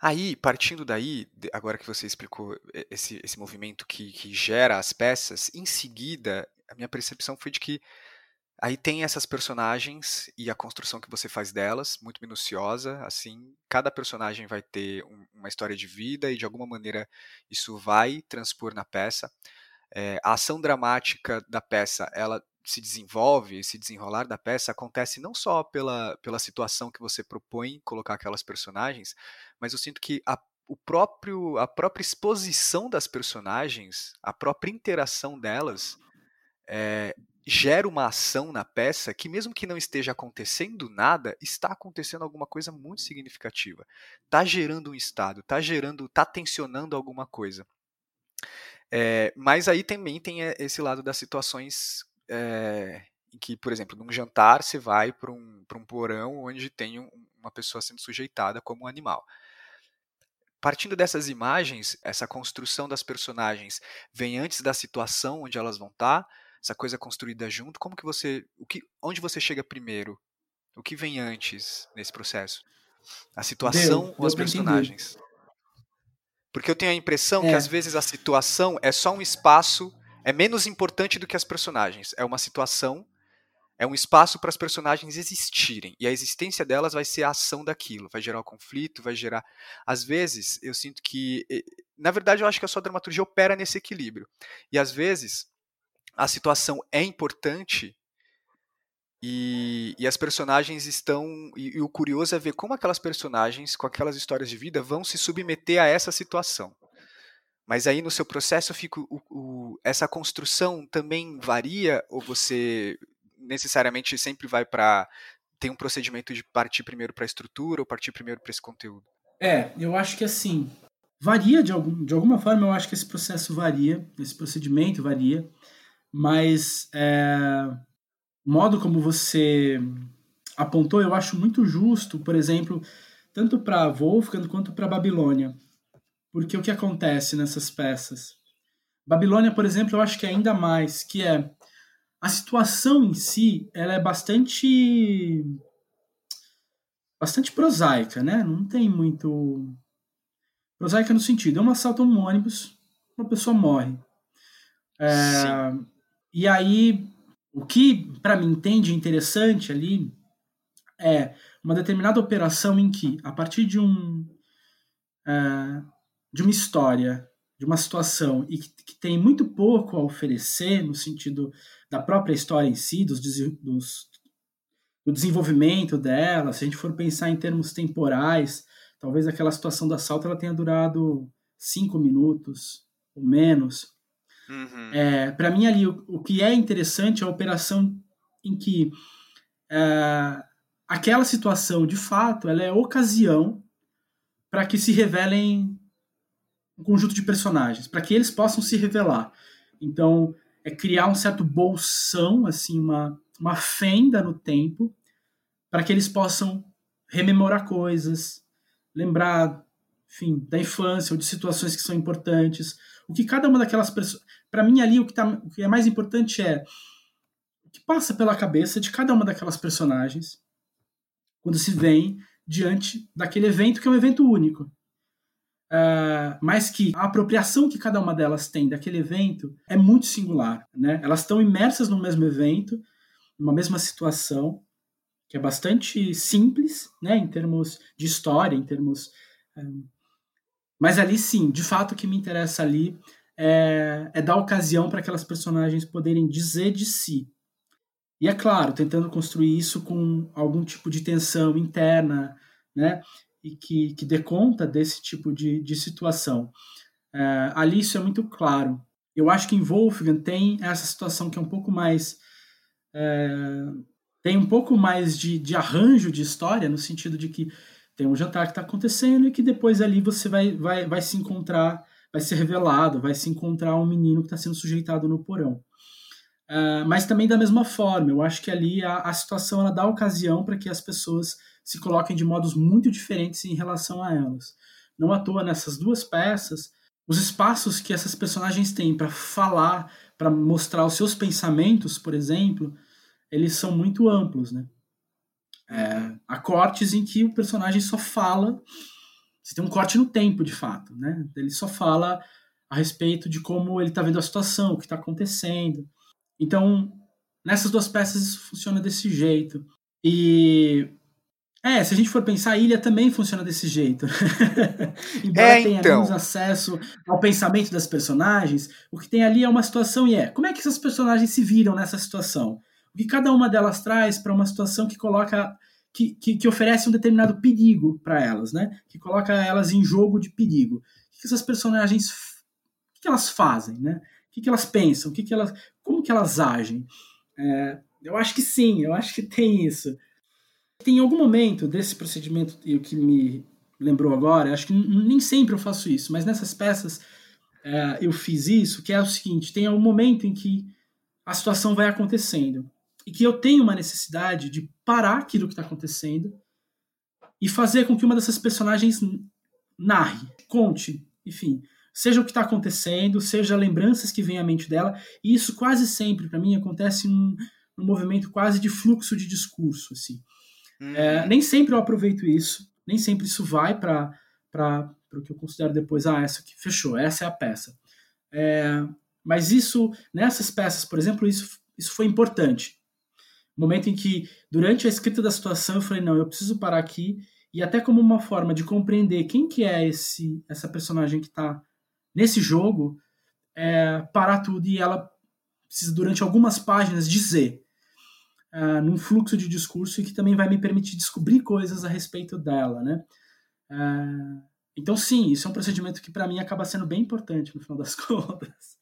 Aí, partindo daí, agora que você explicou esse, esse movimento que, que gera as peças, em seguida, a minha percepção foi de que aí tem essas personagens e a construção que você faz delas, muito minuciosa, assim, cada personagem vai ter um, uma história de vida e de alguma maneira isso vai transpor na peça. É, a ação dramática da peça, ela se desenvolve, esse desenrolar da peça acontece não só pela, pela situação que você propõe colocar aquelas personagens, mas eu sinto que a, o próprio, a própria exposição das personagens, a própria interação delas, é, gera uma ação na peça que, mesmo que não esteja acontecendo nada, está acontecendo alguma coisa muito significativa. Está gerando um estado, está gerando, está tensionando alguma coisa. É, mas aí também tem esse lado das situações é, em que, por exemplo, num jantar você vai para um, um porão onde tem um, uma pessoa sendo sujeitada como um animal. Partindo dessas imagens, essa construção das personagens vem antes da situação onde elas vão estar, tá, essa coisa construída junto. Como que você, o que, onde você chega primeiro? O que vem antes nesse processo? A situação deu, ou as personagens? Entender. Porque eu tenho a impressão é. que às vezes a situação é só um espaço é menos importante do que as personagens. É uma situação, é um espaço para as personagens existirem. E a existência delas vai ser a ação daquilo, vai gerar o conflito, vai gerar. Às vezes, eu sinto que. Na verdade, eu acho que a sua dramaturgia opera nesse equilíbrio. E às vezes, a situação é importante. E, e as personagens estão. E, e o curioso é ver como aquelas personagens, com aquelas histórias de vida, vão se submeter a essa situação. Mas aí no seu processo fica o, o, essa construção também varia ou você necessariamente sempre vai para tem um procedimento de partir primeiro para a estrutura ou partir primeiro para esse conteúdo? É, eu acho que assim varia de algum, de alguma forma eu acho que esse processo varia, esse procedimento varia, mas é, modo como você apontou eu acho muito justo, por exemplo, tanto para Wolfgang quanto para Babilônia. Porque o que acontece nessas peças? Babilônia, por exemplo, eu acho que é ainda mais, que é a situação em si, ela é bastante bastante prosaica, né? Não tem muito prosaica no sentido, é um assalto a um ônibus, uma pessoa morre. É, e aí, o que para mim tem de interessante ali é uma determinada operação em que, a partir de um é, de uma história, de uma situação e que, que, tem muito pouco a oferecer no sentido da própria história em si, dos, dos, do desenvolvimento dela, se a gente for pensar em termos temporais, talvez aquela situação do assalto ela tenha durado cinco minutos ou menos. Uhum. É, Para mim ali o, o, que é interessante é a operação em que é, aquela situação de fato ela é ocasião para que se revelem um conjunto de personagens, para que eles possam se revelar. Então, é criar um certo bolsão, assim, uma, uma fenda no tempo, para que eles possam rememorar coisas, lembrar, enfim, da infância ou de situações que são importantes. O que cada uma daquelas pessoas. Para mim, ali, o que, tá, o que é mais importante é o que passa pela cabeça de cada uma daquelas personagens quando se vem diante daquele evento que é um evento único. Uh, mas que a apropriação que cada uma delas tem daquele evento é muito singular. Né? Elas estão imersas no mesmo evento, numa mesma situação, que é bastante simples né, em termos de história, em termos. Um, ah, mas ali sim, de fato, o que me interessa ali é, é dar ocasião para aquelas personagens poderem dizer de si. E é claro, tentando construir isso com algum tipo de tensão interna, né? E que, que dê conta desse tipo de, de situação. É, ali isso é muito claro. Eu acho que em Wolfgang tem essa situação que é um pouco mais. É, tem um pouco mais de, de arranjo de história, no sentido de que tem um jantar que está acontecendo e que depois ali você vai, vai, vai se encontrar, vai ser revelado, vai se encontrar um menino que está sendo sujeitado no porão. Uh, mas também da mesma forma, eu acho que ali a, a situação ela dá ocasião para que as pessoas se coloquem de modos muito diferentes em relação a elas. Não à toa nessas duas peças, os espaços que essas personagens têm para falar, para mostrar os seus pensamentos, por exemplo, eles são muito amplos, né? É, há cortes em que o personagem só fala, você tem um corte no tempo, de fato, né? Ele só fala a respeito de como ele está vendo a situação, o que está acontecendo. Então, nessas duas peças isso funciona desse jeito. E é, se a gente for pensar, a ilha também funciona desse jeito. <laughs> Embora é, tenha então. menos acesso ao pensamento das personagens, o que tem ali é uma situação e é como é que essas personagens se viram nessa situação? O que cada uma delas traz para uma situação que coloca. Que, que, que oferece um determinado perigo para elas, né? Que coloca elas em jogo de perigo. O que essas personagens. O que elas fazem, né? O que elas pensam? O que elas, como que elas agem? É, eu acho que sim, eu acho que tem isso. Tem algum momento desse procedimento que me lembrou agora, acho que nem sempre eu faço isso, mas nessas peças é, eu fiz isso, que é o seguinte, tem um momento em que a situação vai acontecendo e que eu tenho uma necessidade de parar aquilo que está acontecendo e fazer com que uma dessas personagens narre, conte, enfim, seja o que está acontecendo, seja lembranças que vêm à mente dela, e isso quase sempre, para mim, acontece num, num movimento quase de fluxo de discurso, assim. Uhum. É, nem sempre eu aproveito isso, nem sempre isso vai para o que eu considero depois, ah, essa aqui fechou, essa é a peça. É, mas isso, nessas peças, por exemplo, isso, isso foi importante. Momento em que, durante a escrita da situação, eu falei, não, eu preciso parar aqui, e até como uma forma de compreender quem que é esse essa personagem que está nesse jogo, é, parar tudo e ela precisa, durante algumas páginas, dizer uh, num fluxo de discurso e que também vai me permitir descobrir coisas a respeito dela, né? Uh, então, sim, isso é um procedimento que para mim acaba sendo bem importante no final das <laughs> contas.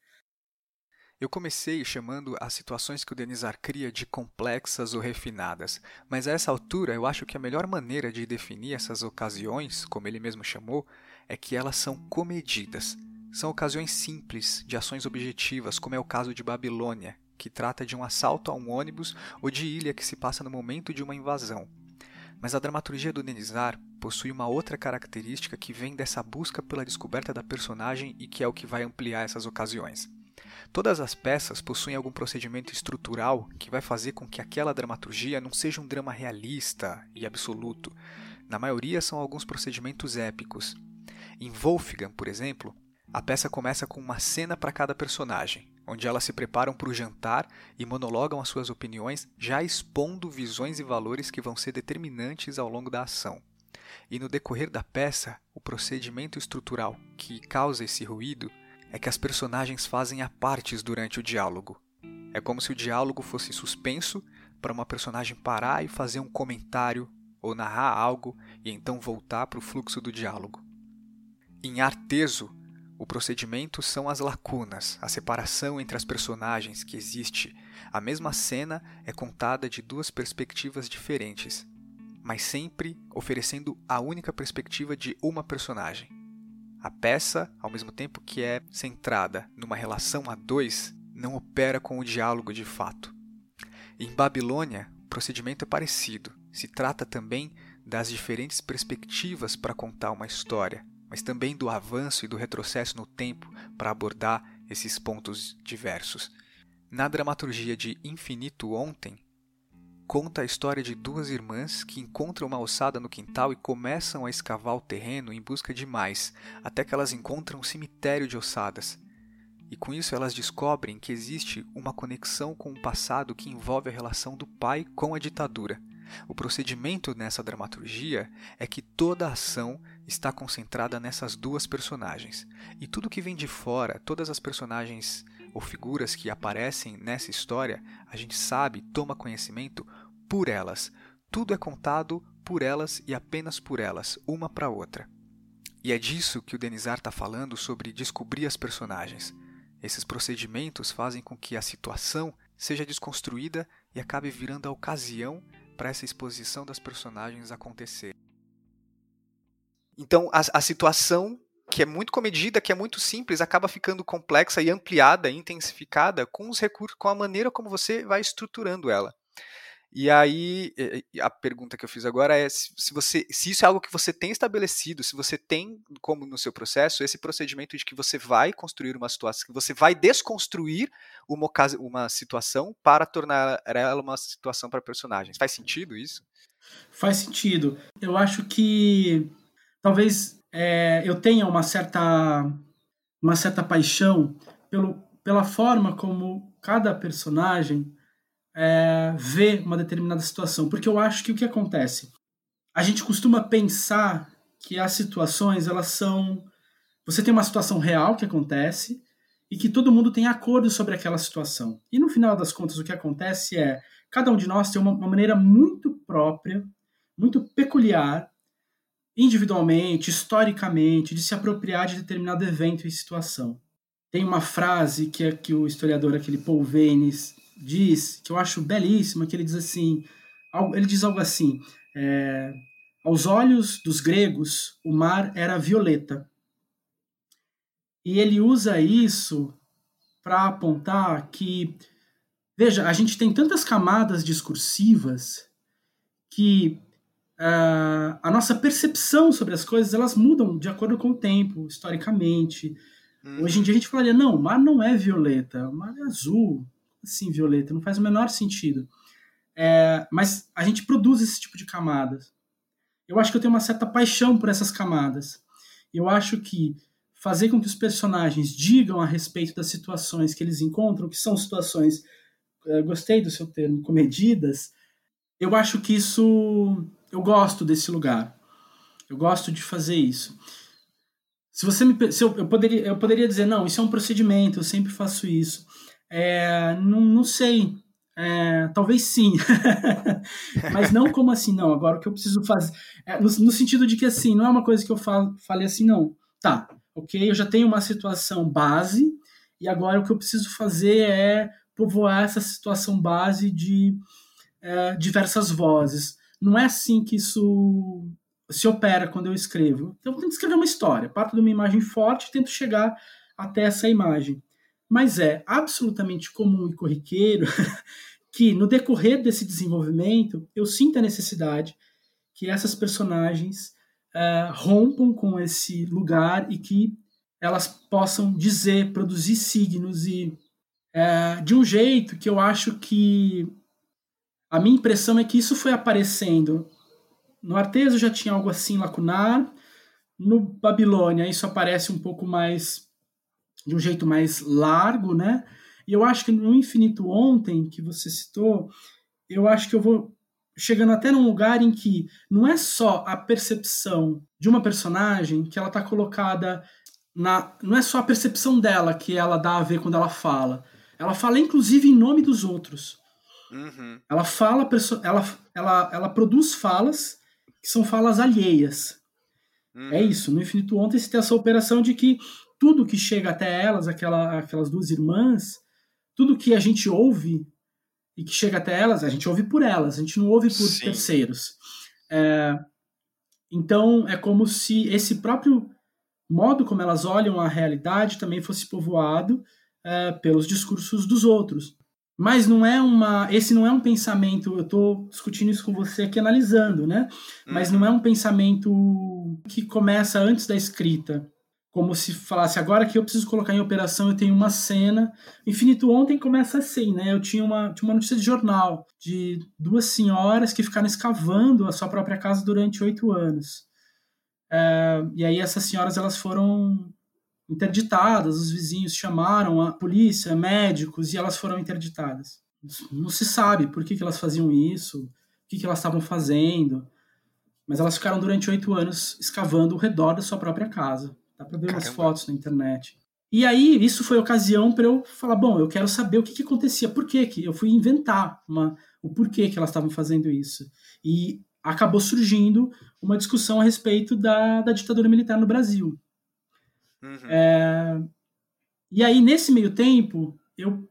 Eu comecei chamando as situações que o Denizar cria de complexas ou refinadas, mas a essa altura eu acho que a melhor maneira de definir essas ocasiões, como ele mesmo chamou, é que elas são comedidas. São ocasiões simples, de ações objetivas, como é o caso de Babilônia, que trata de um assalto a um ônibus ou de ilha que se passa no momento de uma invasão. Mas a dramaturgia do Denizar possui uma outra característica que vem dessa busca pela descoberta da personagem e que é o que vai ampliar essas ocasiões. Todas as peças possuem algum procedimento estrutural que vai fazer com que aquela dramaturgia não seja um drama realista e absoluto. Na maioria são alguns procedimentos épicos. Em Wolfgang, por exemplo, a peça começa com uma cena para cada personagem, onde elas se preparam para o jantar e monologam as suas opiniões, já expondo visões e valores que vão ser determinantes ao longo da ação. E no decorrer da peça, o procedimento estrutural que causa esse ruído é que as personagens fazem a partes durante o diálogo. É como se o diálogo fosse suspenso para uma personagem parar e fazer um comentário ou narrar algo e então voltar para o fluxo do diálogo. Em Arteso, o procedimento são as lacunas, a separação entre as personagens que existe. A mesma cena é contada de duas perspectivas diferentes, mas sempre oferecendo a única perspectiva de uma personagem. A peça, ao mesmo tempo que é centrada numa relação a dois, não opera com o diálogo de fato. Em Babilônia, o procedimento é parecido. Se trata também das diferentes perspectivas para contar uma história, mas também do avanço e do retrocesso no tempo para abordar esses pontos diversos. Na dramaturgia de Infinito Ontem, conta a história de duas irmãs que encontram uma ossada no quintal e começam a escavar o terreno em busca de mais, até que elas encontram um cemitério de ossadas. E com isso elas descobrem que existe uma conexão com o passado que envolve a relação do pai com a ditadura. O procedimento nessa dramaturgia é que toda ação está concentrada nessas duas personagens. E tudo que vem de fora, todas as personagens ou figuras que aparecem nessa história, a gente sabe, toma conhecimento por elas. Tudo é contado por elas e apenas por elas, uma para outra. E é disso que o Denizar está falando sobre descobrir as personagens. Esses procedimentos fazem com que a situação seja desconstruída e acabe virando a ocasião para essa exposição das personagens acontecer. Então, a, a situação que é muito comedida, que é muito simples, acaba ficando complexa e ampliada, intensificada com os recursos, com a maneira como você vai estruturando ela. E aí, a pergunta que eu fiz agora é se, você, se isso é algo que você tem estabelecido, se você tem como no seu processo esse procedimento de que você vai construir uma situação, que você vai desconstruir uma, uma situação para tornar ela uma situação para personagens. Faz sentido isso? Faz sentido. Eu acho que talvez é, eu tenha uma certa uma certa paixão pelo, pela forma como cada personagem é, vê uma determinada situação. Porque eu acho que o que acontece? A gente costuma pensar que as situações, elas são. Você tem uma situação real que acontece e que todo mundo tem acordo sobre aquela situação. E no final das contas, o que acontece é cada um de nós tem uma, uma maneira muito própria, muito peculiar, individualmente, historicamente, de se apropriar de determinado evento e situação. Tem uma frase que é que o historiador aquele Paul Venes diz, que eu acho belíssima, que ele diz assim, ele diz algo assim, é, aos olhos dos gregos, o mar era violeta. E ele usa isso para apontar que, veja, a gente tem tantas camadas discursivas que uh, a nossa percepção sobre as coisas elas mudam de acordo com o tempo, historicamente. Hum. Hoje em dia a gente falaria, não, o mar não é violeta, o mar é azul, assim, violeta, não faz o menor sentido. É, mas a gente produz esse tipo de camadas. Eu acho que eu tenho uma certa paixão por essas camadas. Eu acho que fazer com que os personagens digam a respeito das situações que eles encontram, que são situações, é, gostei do seu termo, comedidas, eu acho que isso, eu gosto desse lugar. Eu gosto de fazer isso. Se você me, se eu, eu, poderia, eu poderia dizer, não, isso é um procedimento, eu sempre faço isso. É, não, não sei. É, talvez sim. <laughs> Mas não como assim, não. Agora o que eu preciso fazer. É, no, no, sentido de que assim, não é uma coisa que eu falo, falei assim, não. Tá, ok, eu já tenho uma situação base, e agora o que eu preciso fazer é povoar essa situação base de é, diversas vozes. Não é assim que isso se opera quando eu escrevo. Então eu tento escrever uma história, parto de uma imagem forte e tento chegar até essa imagem mas é absolutamente comum e corriqueiro <laughs> que no decorrer desse desenvolvimento eu sinta a necessidade que essas personagens uh, rompam com esse lugar e que elas possam dizer, produzir signos e uh, de um jeito que eu acho que a minha impressão é que isso foi aparecendo. No Arteso já tinha algo assim lacunar, no Babilônia isso aparece um pouco mais de um jeito mais largo, né? E eu acho que no Infinito Ontem, que você citou, eu acho que eu vou chegando até num lugar em que não é só a percepção de uma personagem que ela está colocada na. Não é só a percepção dela que ela dá a ver quando ela fala. Ela fala, inclusive, em nome dos outros. Uhum. Ela fala, ela, ela, ela produz falas que são falas alheias. Uhum. É isso. No Infinito Ontem você tem essa operação de que tudo que chega até elas, aquela, aquelas duas irmãs, tudo que a gente ouve e que chega até elas, a gente ouve por elas, a gente não ouve por Sim. terceiros. É, então é como se esse próprio modo como elas olham a realidade também fosse povoado é, pelos discursos dos outros. Mas não é uma, esse não é um pensamento. Eu estou discutindo isso com você aqui analisando, né? Mas não é um pensamento que começa antes da escrita como se falasse agora que eu preciso colocar em operação, eu tenho uma cena. Infinito ontem começa assim, né? Eu tinha uma, tinha uma notícia de jornal de duas senhoras que ficaram escavando a sua própria casa durante oito anos. É, e aí essas senhoras elas foram interditadas, os vizinhos chamaram a polícia, médicos, e elas foram interditadas. Não se sabe por que, que elas faziam isso, o que, que elas estavam fazendo, mas elas ficaram durante oito anos escavando ao redor da sua própria casa. Dá para ver Caramba. umas fotos na internet. E aí, isso foi ocasião para eu falar: bom, eu quero saber o que, que acontecia, por que que eu fui inventar uma, o porquê que elas estavam fazendo isso. E acabou surgindo uma discussão a respeito da, da ditadura militar no Brasil. Uhum. É, e aí, nesse meio tempo, eu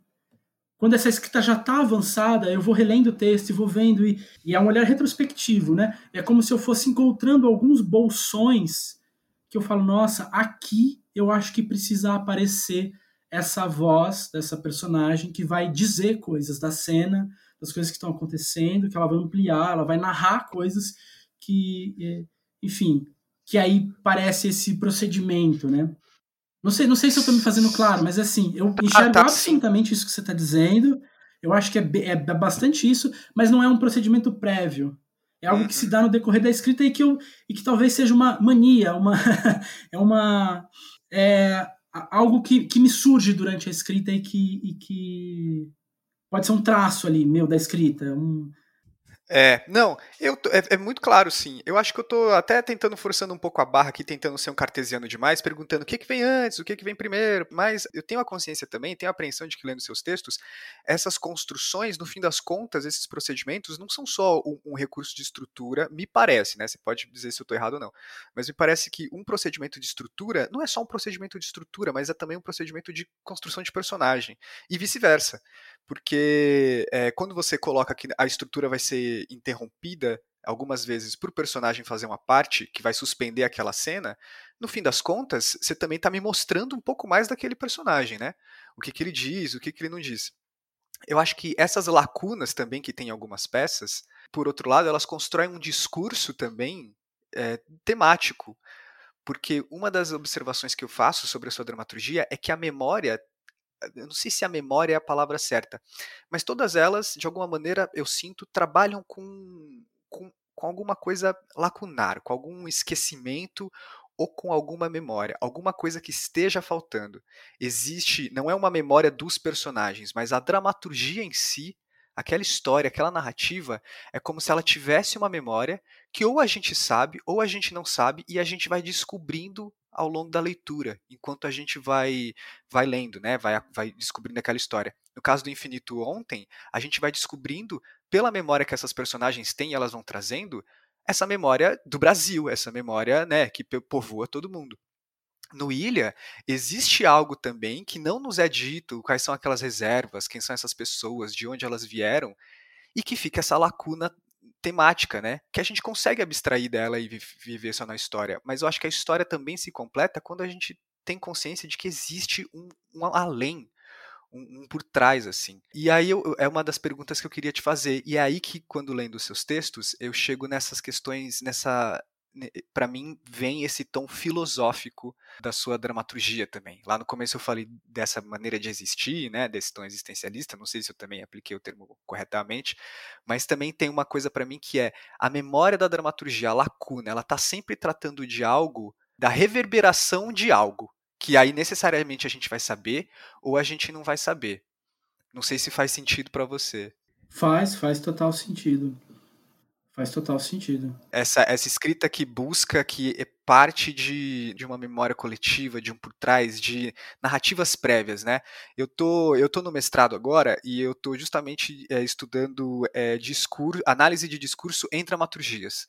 quando essa escrita já está avançada, eu vou relendo o texto e vou vendo, e, e, é um olhar retrospectivo, né? É como se eu fosse encontrando alguns bolsões que eu falo, nossa, aqui eu acho que precisa aparecer essa voz dessa personagem que vai dizer coisas da cena, das coisas que estão acontecendo, que ela vai ampliar, ela vai narrar coisas que, é, enfim, que aí parece esse procedimento, né? Não sei, não sei se eu estou me fazendo claro, mas assim, eu ah, enxergo ah, tá, absolutamente sim. isso que você está dizendo. Eu acho que é, é, bastante isso, mas não é um procedimento prévio. É algo uhum. que se uhum. dá no decorrer da escrita e que, eu, e que talvez seja uma mania, uma, <laughs> é uma é, algo que, que me surge durante a escrita e que, e que pode ser um traço ali meu da escrita, um, é, não, eu tô, é, é, muito claro, sim. Eu acho que eu tô até tentando forçando um pouco a barra aqui, tentando ser um cartesiano demais, perguntando o que, que vem antes, o que, que vem primeiro, mas eu tenho a consciência também, tenho a apreensão de que lendo seus textos, essas construções, no fim das contas, esses procedimentos não são só um, um recurso de estrutura, me parece, né? Você pode dizer se eu tô errado ou não, mas me parece que um procedimento de estrutura não é só um procedimento de estrutura, mas é também um procedimento de construção de personagem, e vice-versa. Porque é, quando você coloca que a estrutura vai ser interrompida algumas vezes por personagem fazer uma parte que vai suspender aquela cena, no fim das contas, você também está me mostrando um pouco mais daquele personagem, né? O que, que ele diz, o que, que ele não diz. Eu acho que essas lacunas também que tem em algumas peças, por outro lado, elas constroem um discurso também é, temático. Porque uma das observações que eu faço sobre a sua dramaturgia é que a memória eu não sei se a memória é a palavra certa, mas todas elas, de alguma maneira, eu sinto, trabalham com, com, com alguma coisa lacunar, com algum esquecimento ou com alguma memória, alguma coisa que esteja faltando. Existe, não é uma memória dos personagens, mas a dramaturgia em si, aquela história, aquela narrativa, é como se ela tivesse uma memória que ou a gente sabe ou a gente não sabe e a gente vai descobrindo ao longo da leitura, enquanto a gente vai vai lendo, né? Vai, vai descobrindo aquela história. No caso do Infinito ontem, a gente vai descobrindo pela memória que essas personagens têm, e elas vão trazendo essa memória do Brasil, essa memória, né, que povoa todo mundo. No Ilha, existe algo também que não nos é dito, quais são aquelas reservas, quem são essas pessoas, de onde elas vieram, e que fica essa lacuna temática, né? Que a gente consegue abstrair dela e viver só na história. Mas eu acho que a história também se completa quando a gente tem consciência de que existe um, um além, um, um, por trás, assim. E aí eu, é uma das perguntas que eu queria te fazer. E é aí que, quando lendo os seus textos, eu chego nessas questões, nessa para mim vem esse tom filosófico da sua dramaturgia também. Lá no começo eu falei dessa maneira de existir, né, desse tom existencialista, não sei se eu também apliquei o termo corretamente, mas também tem uma coisa para mim que é a memória da dramaturgia, a lacuna, ela está sempre tratando de algo, da reverberação de algo, que aí necessariamente a gente vai saber ou a gente não vai saber. Não sei se faz sentido para você. Faz, faz total sentido. Faz total sentido. Essa, essa escrita que busca, que é parte de, de uma memória coletiva, de um por trás, de narrativas prévias, né? Eu tô, eu tô no mestrado agora e eu tô justamente é, estudando é, discurso, análise de discurso em dramaturgias.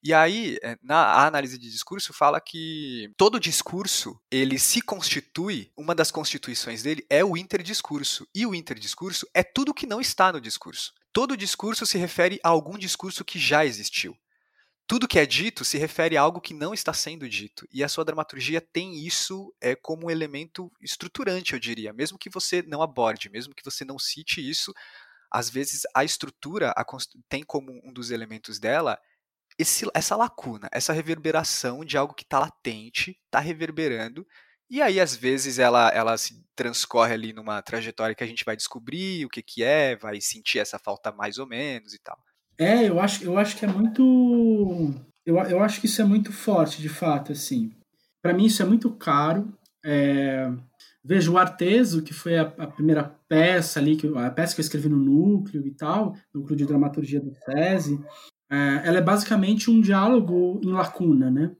E aí, eh, na análise de discurso, fala que todo discurso, ele se constitui, uma das constituições dele é o interdiscurso. E o interdiscurso é tudo que não está no discurso. Todo discurso se refere a algum discurso que já existiu. Tudo que é dito se refere a algo que não está sendo dito. E a sua dramaturgia tem isso é, como um elemento estruturante, eu diria. Mesmo que você não aborde, mesmo que você não cite isso, às vezes a estrutura a, tem como um dos elementos dela esse, essa lacuna, essa reverberação de algo que está latente, está reverberando e aí, às vezes, ela, ela se transcorre ali numa trajetória que a gente vai descobrir o que, que é, vai sentir essa falta mais ou menos e tal. É, eu acho, eu acho que é muito. Eu, eu acho que isso é muito forte, de fato, assim. Para mim, isso é muito caro. É... Vejo o Arteso, que foi a, a, primeira peça ali, que, a peça que eu escrevi no núcleo e tal, núcleo de dramaturgia do SESI. É, ela é basicamente um diálogo em lacuna, né?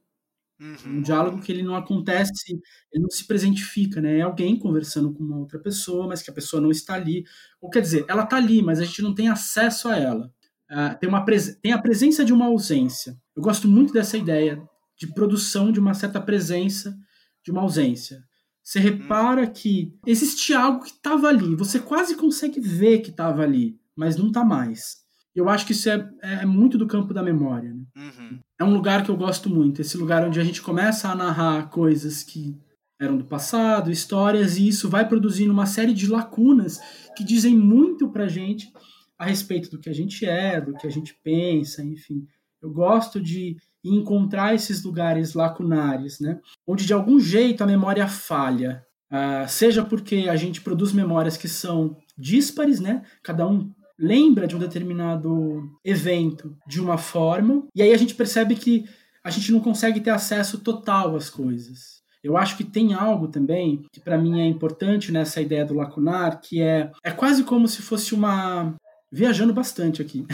Uhum. Um diálogo que ele não acontece, ele não se presentifica, né? É alguém conversando com uma outra pessoa, mas que a pessoa não está ali. Ou quer dizer, ela está ali, mas a gente não tem acesso a ela. Uh, tem, uma tem a presença de uma ausência. Eu gosto muito dessa ideia de produção de uma certa presença de uma ausência. Você uhum. repara que existe algo que estava ali, você quase consegue ver que estava ali, mas não está mais. Eu acho que isso é, é muito do campo da memória. Né? Uhum. É um lugar que eu gosto muito, esse lugar onde a gente começa a narrar coisas que eram do passado, histórias, e isso vai produzindo uma série de lacunas que dizem muito pra gente a respeito do que a gente é, do que a gente pensa, enfim. Eu gosto de encontrar esses lugares lacunares, né? Onde de algum jeito a memória falha. Uh, seja porque a gente produz memórias que são díspares, né? Cada um lembra de um determinado evento de uma forma, e aí a gente percebe que a gente não consegue ter acesso total às coisas. Eu acho que tem algo também que para mim é importante nessa ideia do lacunar, que é é quase como se fosse uma viajando bastante aqui.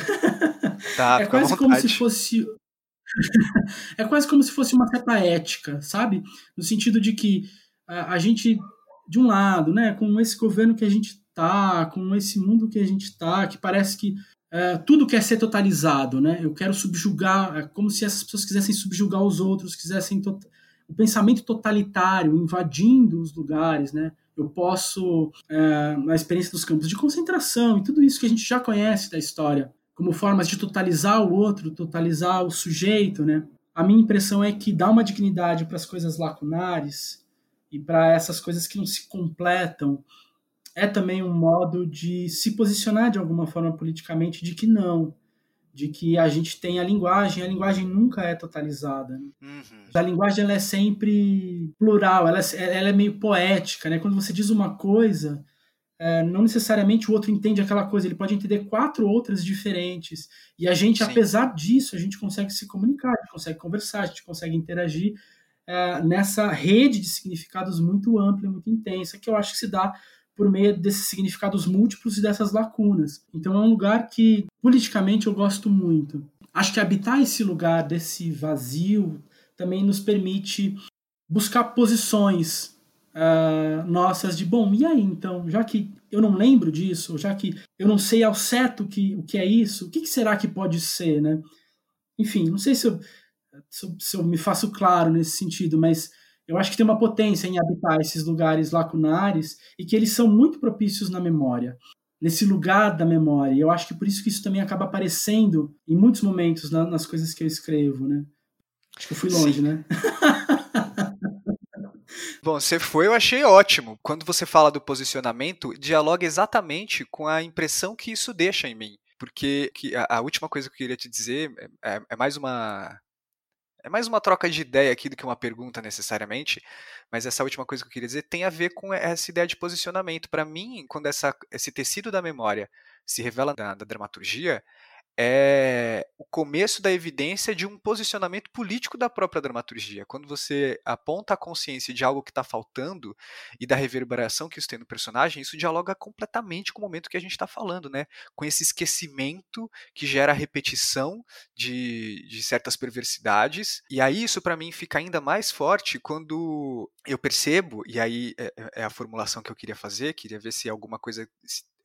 Tá, <laughs> é quase como se fosse <laughs> é quase como se fosse uma certa ética, sabe? No sentido de que a, a gente de um lado, né, com esse governo que a gente tá, com esse mundo que a gente tá, que parece que é, tudo quer ser totalizado, né? Eu quero subjugar, é como se essas pessoas quisessem subjugar os outros, quisessem o pensamento totalitário invadindo os lugares, né? Eu posso, é, na experiência dos campos de concentração e tudo isso que a gente já conhece da história, como formas de totalizar o outro, totalizar o sujeito, né? A minha impressão é que dá uma dignidade para as coisas lacunares e para essas coisas que não se completam é também um modo de se posicionar de alguma forma politicamente de que não, de que a gente tem a linguagem, a linguagem nunca é totalizada. Né? Uhum. A linguagem ela é sempre plural, ela é, ela é meio poética, né? Quando você diz uma coisa, é, não necessariamente o outro entende aquela coisa, ele pode entender quatro outras diferentes. E a gente, Sim. apesar disso, a gente consegue se comunicar, a gente consegue conversar, a gente consegue interagir é, nessa rede de significados muito ampla, muito intensa, que eu acho que se dá por meio desses significados múltiplos e dessas lacunas. Então é um lugar que politicamente eu gosto muito. Acho que habitar esse lugar desse vazio também nos permite buscar posições uh, nossas de bom, e aí então, já que eu não lembro disso, já que eu não sei ao certo que, o que é isso, o que, que será que pode ser, né? Enfim, não sei se eu, se eu, se eu me faço claro nesse sentido, mas eu acho que tem uma potência em habitar esses lugares lacunares e que eles são muito propícios na memória, nesse lugar da memória. E eu acho que por isso que isso também acaba aparecendo em muitos momentos na, nas coisas que eu escrevo, né? Acho que eu fui longe, Sim. né? <laughs> Bom, você foi, eu achei ótimo. Quando você fala do posicionamento, dialoga exatamente com a impressão que isso deixa em mim. Porque a, a última coisa que eu queria te dizer é, é, é mais uma é mais uma troca de ideia aqui do que uma pergunta necessariamente, mas essa última coisa que eu queria dizer tem a ver com essa ideia de posicionamento. Para mim, quando essa, esse tecido da memória se revela na, na dramaturgia, é o começo da evidência de um posicionamento político da própria dramaturgia. Quando você aponta a consciência de algo que está faltando e da reverberação que isso tem no personagem, isso dialoga completamente com o momento que a gente está falando, né? Com esse esquecimento que gera repetição de, de certas perversidades. E aí isso para mim fica ainda mais forte quando eu percebo, e aí é, é, é a formulação que eu queria fazer, queria ver se alguma coisa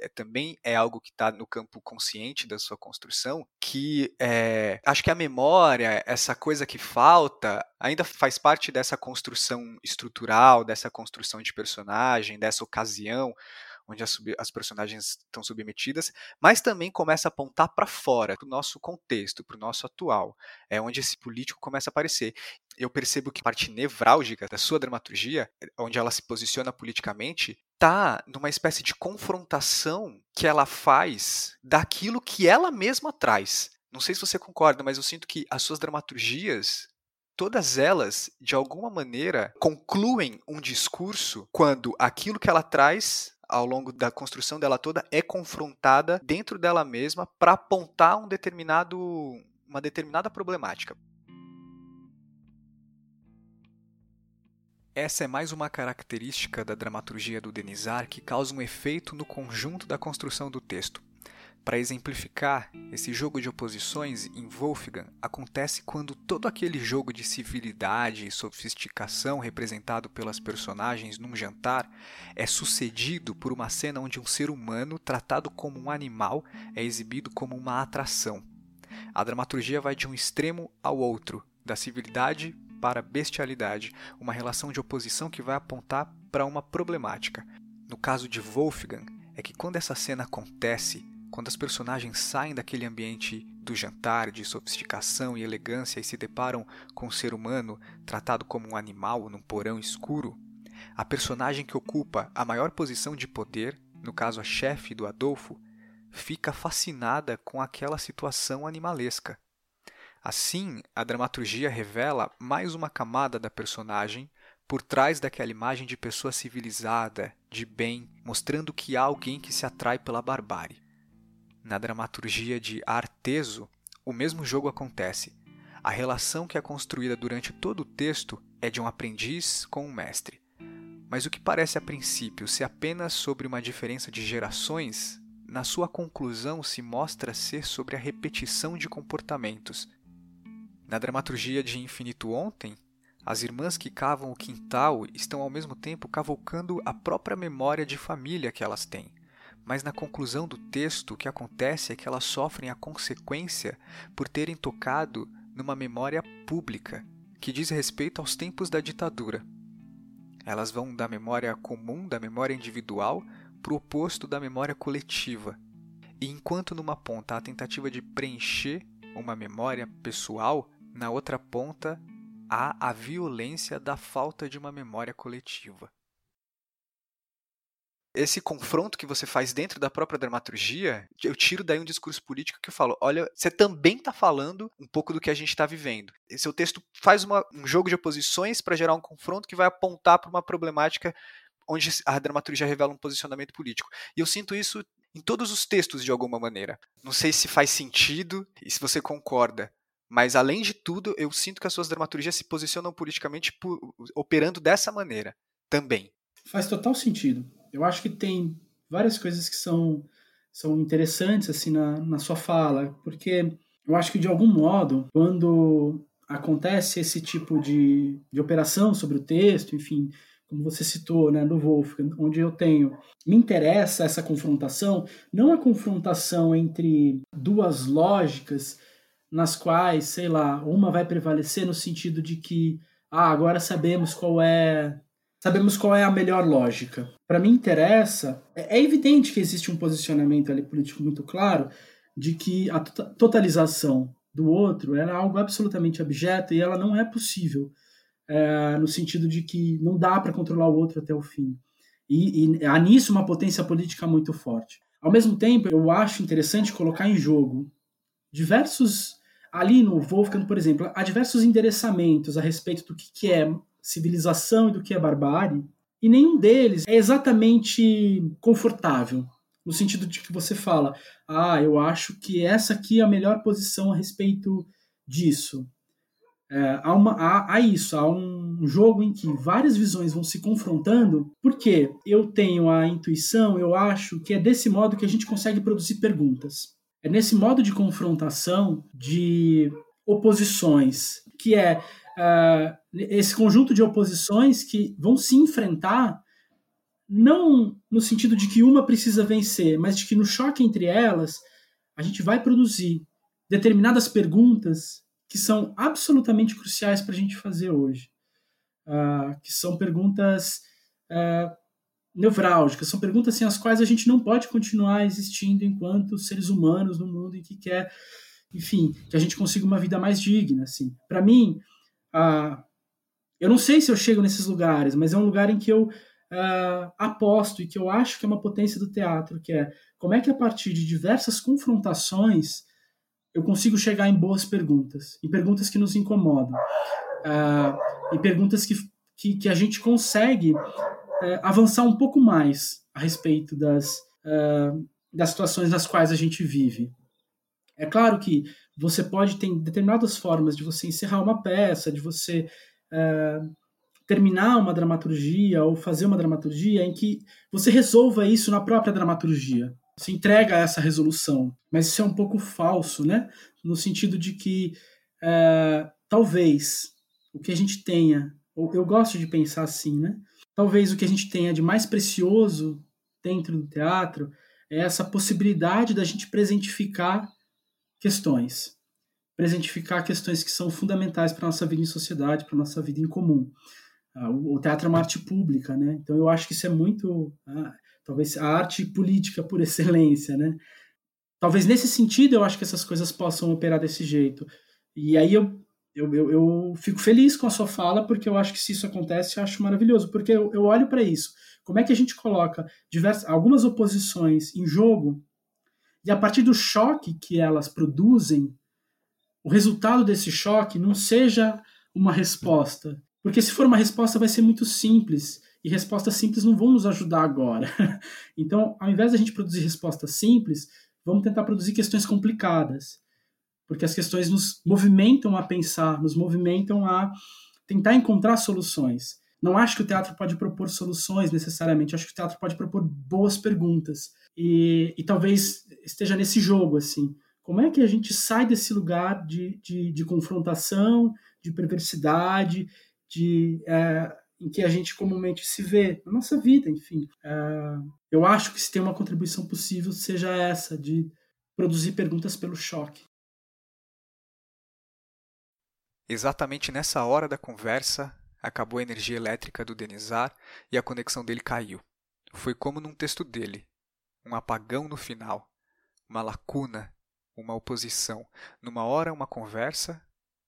é, também é algo que está no campo consciente da sua construção, que é, acho que a memória, essa coisa que falta, ainda faz parte dessa construção estrutural, dessa construção de personagem, dessa ocasião onde as, as personagens estão submetidas, mas também começa a apontar para fora, para o nosso contexto, para o nosso atual. É onde esse político começa a aparecer. Eu percebo que a parte nevrálgica da sua dramaturgia, onde ela se posiciona politicamente, está numa espécie de confrontação que ela faz daquilo que ela mesma traz. Não sei se você concorda, mas eu sinto que as suas dramaturgias, todas elas, de alguma maneira, concluem um discurso quando aquilo que ela traz ao longo da construção dela toda é confrontada dentro dela mesma para apontar um determinado uma determinada problemática. Essa é mais uma característica da dramaturgia do Denisar que causa um efeito no conjunto da construção do texto. Para exemplificar, esse jogo de oposições em Wolfgang acontece quando todo aquele jogo de civilidade e sofisticação representado pelas personagens num jantar é sucedido por uma cena onde um ser humano, tratado como um animal, é exibido como uma atração. A dramaturgia vai de um extremo ao outro, da civilidade para bestialidade, uma relação de oposição que vai apontar para uma problemática. No caso de Wolfgang, é que quando essa cena acontece, quando as personagens saem daquele ambiente do jantar, de sofisticação e elegância e se deparam com um ser humano tratado como um animal num porão escuro, a personagem que ocupa a maior posição de poder, no caso a chefe do Adolfo, fica fascinada com aquela situação animalesca. Assim, a dramaturgia revela mais uma camada da personagem por trás daquela imagem de pessoa civilizada, de bem, mostrando que há alguém que se atrai pela barbárie. Na dramaturgia de Arteso, o mesmo jogo acontece. A relação que é construída durante todo o texto é de um aprendiz com um mestre. Mas o que parece a princípio ser apenas sobre uma diferença de gerações, na sua conclusão se mostra ser sobre a repetição de comportamentos. Na dramaturgia de Infinito Ontem, as irmãs que cavam o quintal estão ao mesmo tempo cavalcando a própria memória de família que elas têm. Mas na conclusão do texto, o que acontece é que elas sofrem a consequência por terem tocado numa memória pública, que diz respeito aos tempos da ditadura. Elas vão da memória comum, da memória individual, para o oposto da memória coletiva. E enquanto numa ponta há a tentativa de preencher uma memória pessoal, na outra ponta há a violência da falta de uma memória coletiva esse confronto que você faz dentro da própria dramaturgia, eu tiro daí um discurso político que eu falo: olha, você também está falando um pouco do que a gente está vivendo. E seu texto faz uma, um jogo de oposições para gerar um confronto que vai apontar para uma problemática onde a dramaturgia revela um posicionamento político. E eu sinto isso em todos os textos de alguma maneira. Não sei se faz sentido e se você concorda. Mas, além de tudo, eu sinto que as suas dramaturgias se posicionam politicamente por, operando dessa maneira também. Faz total sentido. Eu acho que tem várias coisas que são, são interessantes assim na, na sua fala, porque eu acho que de algum modo, quando acontece esse tipo de, de operação sobre o texto, enfim, como você citou, né, do Wolfgang, onde eu tenho, me interessa essa confrontação, não a confrontação entre duas lógicas nas quais, sei lá, uma vai prevalecer no sentido de que, ah, agora sabemos qual é sabemos qual é a melhor lógica. Para mim interessa, é, é evidente que existe um posicionamento ali político muito claro de que a tota-, totalização do outro é algo absolutamente abjeto e ela não é possível é, no sentido de que não dá para controlar o outro até o fim. E, e há nisso uma potência política muito forte. Ao mesmo tempo, eu acho interessante colocar em jogo diversos ali no Wolfgang, por exemplo, há diversos endereçamentos a respeito do que, é civilização e do que é barbárie, e nenhum deles é exatamente confortável, no sentido de que você fala, ah, eu acho que essa aqui é a melhor posição a respeito disso. É, há, uma, há, há, isso, há um jogo em que várias visões vão se confrontando, porque eu tenho a intuição, eu acho que é desse modo que a gente consegue produzir perguntas. É nesse modo de confrontação, de oposições, que é uh, esse conjunto de oposições que vão se enfrentar não no sentido de que uma precisa vencer, mas de que no choque entre elas a gente vai produzir determinadas perguntas que são absolutamente cruciais para a gente fazer hoje, uh, que são perguntas uh, nevrálgicas, são perguntas sem as quais a gente não pode continuar existindo enquanto seres humanos no mundo em que quer, enfim, que a gente consiga uma vida mais digna. Assim, para mim, uh, eu não sei se eu chego nesses lugares, mas é um lugar em que eu uh, aposto e que eu acho que é uma potência do teatro, que é como é que a partir de diversas confrontações eu consigo chegar em boas perguntas, em perguntas que nos incomodam, uh, em perguntas que, que, que, a gente consegue uh, avançar um pouco mais a respeito das, uh, das situações nas quais a gente vive. É claro que você pode ter determinadas formas de você encerrar uma peça, de você é, terminar uma dramaturgia ou fazer uma dramaturgia em que você resolva isso na própria dramaturgia. Você entrega essa resolução. Mas isso é um pouco falso, né? No sentido de que é, talvez o que a gente tenha, eu gosto de pensar assim, né? Talvez o que a gente tenha de mais precioso dentro do teatro é essa possibilidade da gente presentificar questões presentificar questões que são fundamentais para nossa vida em sociedade, para nossa vida em comum. Ah, o teatro é uma arte pública, né? Então eu acho que isso é muito, ah, talvez a arte política por <laughs> excelência, né? Talvez nesse sentido eu acho que essas coisas possam operar desse jeito. E aí eu, eu, eu, eu fico feliz com a sua fala, porque eu acho que se isso acontece, eu acho maravilhoso, porque eu, eu olho para isso. Como é que a gente coloca diversas, algumas oposições em jogo E a partir do choque que elas produzem, o resultado desse choque não seja uma resposta. Porque se for uma resposta, vai ser muito simples. E respostas simples não vão nos ajudar agora. <laughs> Então, ao invés de a gente produzir respostas simples, vamos tentar produzir questões complicadas. Porque as questões nos movimentam a pensar, nos movimentam a tentar encontrar soluções. Não acho que o teatro pode propor soluções necessariamente, acho que o teatro pode propor boas perguntas. E, e talvez esteja nesse jogo, assim. Como é que a gente sai desse lugar de, de, de confrontação, de perversidade, de, é, em que a gente comumente se vê na nossa vida, enfim. É, eu acho que se tem uma contribuição possível, seja essa, de produzir perguntas pelo choque. Exatamente nessa hora da conversa, acabou a energia elétrica do Denizar e a conexão dele caiu. Foi como num texto dele, um apagão no final, uma lacuna, uma oposição. Numa hora, uma conversa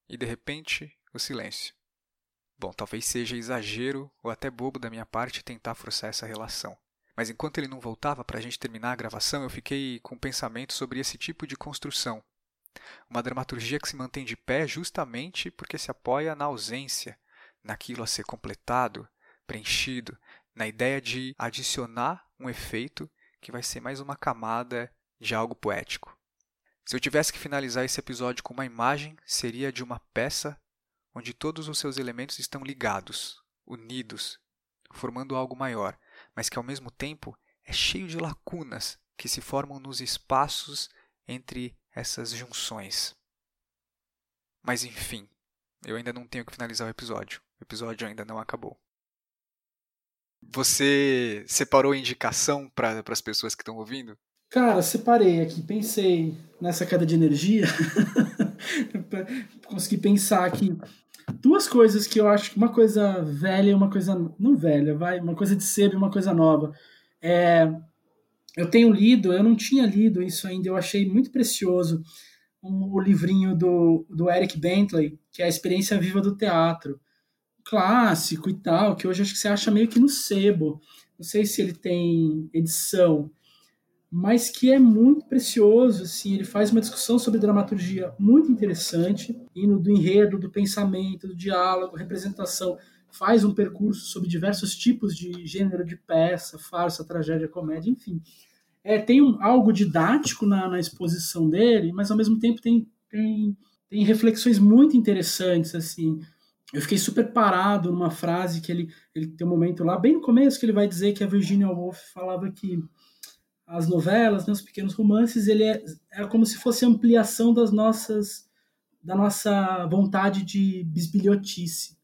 e de repente, o silêncio. Bom, talvez seja exagero ou até bobo da minha parte tentar forçar essa relação. Mas enquanto ele não voltava para a gente terminar a gravação, eu fiquei com um pensamento sobre esse tipo de construção. Uma dramaturgia que se mantém de pé justamente porque se apoia na ausência, naquilo a ser completado, preenchido, na ideia de adicionar um efeito que vai ser mais uma camada de algo poético. Se eu tivesse que finalizar esse episódio com uma imagem, seria de uma peça onde todos os seus elementos estão ligados, unidos, formando algo maior, mas que ao mesmo tempo é cheio de lacunas que se formam nos espaços entre essas junções. Mas enfim, eu ainda não tenho que finalizar o episódio. O episódio ainda não acabou. Você separou indicação para as pessoas que estão ouvindo? Cara, separei aqui, pensei nessa queda de energia. <laughs> Consegui pensar aqui duas coisas que eu acho que uma coisa velha e uma coisa não velha, vai, uma coisa de sebo e uma coisa nova. É, eu tenho lido, eu não tinha lido isso ainda, eu achei muito precioso um, o livrinho do, do Eric Bentley, que é a experiência viva do teatro clássico e tal, que hoje acho que você acha meio que no sebo. Não sei se ele tem edição, mas que é muito precioso, assim, ele faz uma discussão sobre dramaturgia muito interessante, indo do enredo, do pensamento, do diálogo, representação, faz um percurso sobre diversos tipos de gênero de peça, farsa, tragédia, comédia, enfim. É, tem um, algo didático na, na exposição dele, mas ao mesmo tempo tem, tem, tem reflexões muito interessantes, assim, eu fiquei super parado numa frase que ele, ele tem um momento lá, bem no começo, que ele vai dizer que a Virginia Woolf falava que as novelas, né, os pequenos romances, ele é, é como se fosse ampliação das nossas da nossa vontade de bisbilhotice.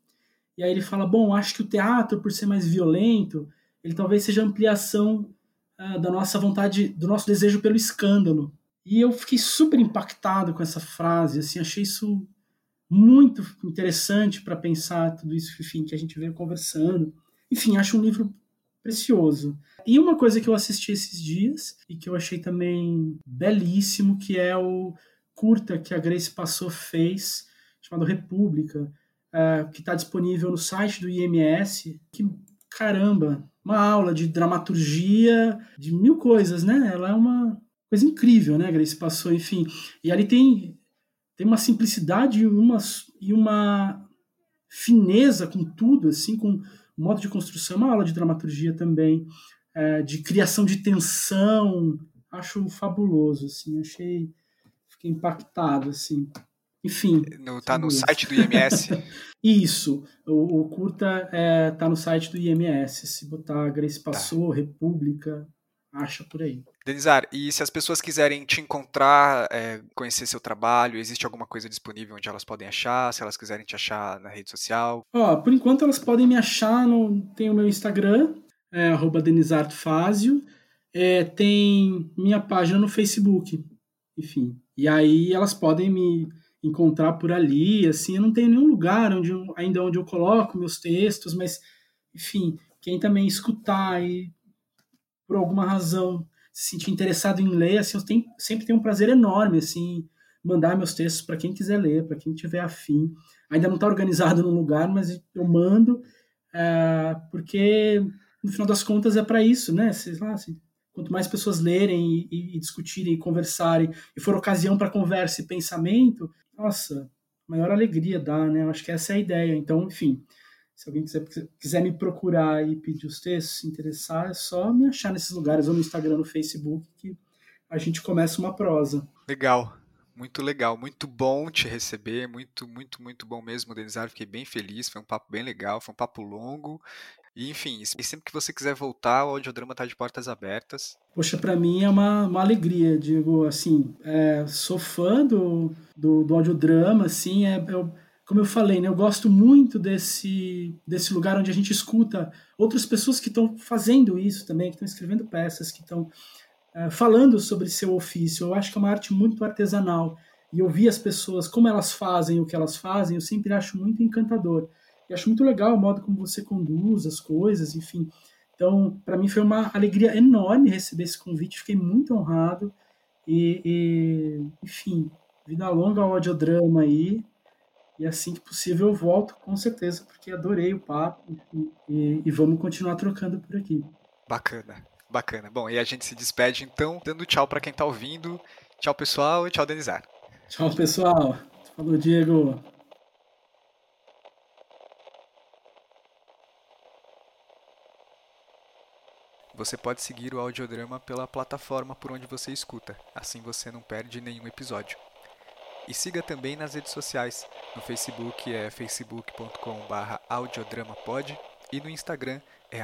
E aí ele fala, bom, acho que o teatro, por ser mais violento, ele talvez seja ampliação uh, da nossa vontade, do nosso desejo pelo escândalo. E eu fiquei super impactado com essa frase, assim, achei isso muito interessante para pensar tudo isso enfim, que a gente veio conversando. Enfim, acho um livro precioso. E uma coisa que eu assisti esses dias e que eu achei também belíssimo, que é o curta que a Grace Passou fez, chamado República, uh, que está disponível no site do IMS. Que, caramba, uma aula de dramaturgia, de mil coisas, né? Ela é uma coisa incrível, né? Grace Passou, enfim. E ali tem tem uma simplicidade e uma, e uma fineza com tudo, assim, com o modo de construção, uma aula de dramaturgia também, é, de criação de tensão, acho fabuloso, assim, achei, fiquei impactado, assim. Enfim. No, tá no site do IMS? <laughs> Isso, o, o curta é, tá no site do IMS, se botar Grace tá. Passou, tá. República, acha por aí. Denizar, e se as pessoas quiserem te encontrar, é, conhecer seu trabalho, existe alguma coisa disponível onde elas podem achar? Se elas quiserem te achar na rede social? Ó, por enquanto elas podem me achar, no, tem o meu Instagram, é, arroba denizartofazio, é, tem minha página no Facebook, enfim. E aí elas podem me encontrar por ali, assim, eu não tenho nenhum lugar onde eu, ainda onde eu coloco meus textos, mas, enfim, quem também escutar e por alguma razão se sentir interessado em ler, assim, eu tenho, sempre tenho um prazer enorme, assim, mandar meus textos para quem quiser ler, para quem tiver afim. Ainda não está organizado num lugar, mas eu mando, é, porque no final das contas é para isso, né? Sei lá, assim, quanto mais pessoas lerem e, e discutirem, e conversarem, e for ocasião para conversa e pensamento, nossa, maior alegria dá, né? Eu acho que essa é a ideia. Então, enfim, se alguém quiser, quiser me procurar e pedir os textos, se interessar, é só me achar nesses lugares, ou no Instagram, no Facebook, que a gente começa uma prosa. Legal. Muito legal, muito bom te receber, muito, muito, muito bom mesmo, Denizar. Fiquei bem feliz, foi um papo bem legal, foi um papo longo. E, enfim, e sempre que você quiser voltar, o audiodrama está de portas abertas. Poxa, para mim é uma, uma alegria, digo assim, é, sou fã do, do, do audiodrama, assim, é, eu, como eu falei, né, eu gosto muito desse, desse lugar onde a gente escuta outras pessoas que estão fazendo isso também, que estão escrevendo peças, que estão é, falando sobre seu ofício. Eu acho que é uma arte muito artesanal. E ouvir as pessoas, como elas fazem o que elas fazem, eu sempre acho muito encantador. E acho muito legal o modo como você conduz as coisas, enfim. Então, para mim foi uma alegria enorme receber esse convite, fiquei muito honrado. E, e enfim, vida longa ao audiodrama aí. E assim que possível eu volto, com certeza, porque adorei o papo. E, e vamos continuar trocando por aqui. Bacana. Bacana. Bom, e a gente se despede então, dando tchau para quem tá ouvindo. Tchau, pessoal, e tchau, Denizar. Tchau, pessoal. Falou, Diego. Você pode seguir o audiodrama pela plataforma por onde você escuta, assim você não perde nenhum episódio. E siga também nas redes sociais. No Facebook é facebook.com/audiodramapod e no Instagram é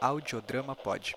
audiodramapod.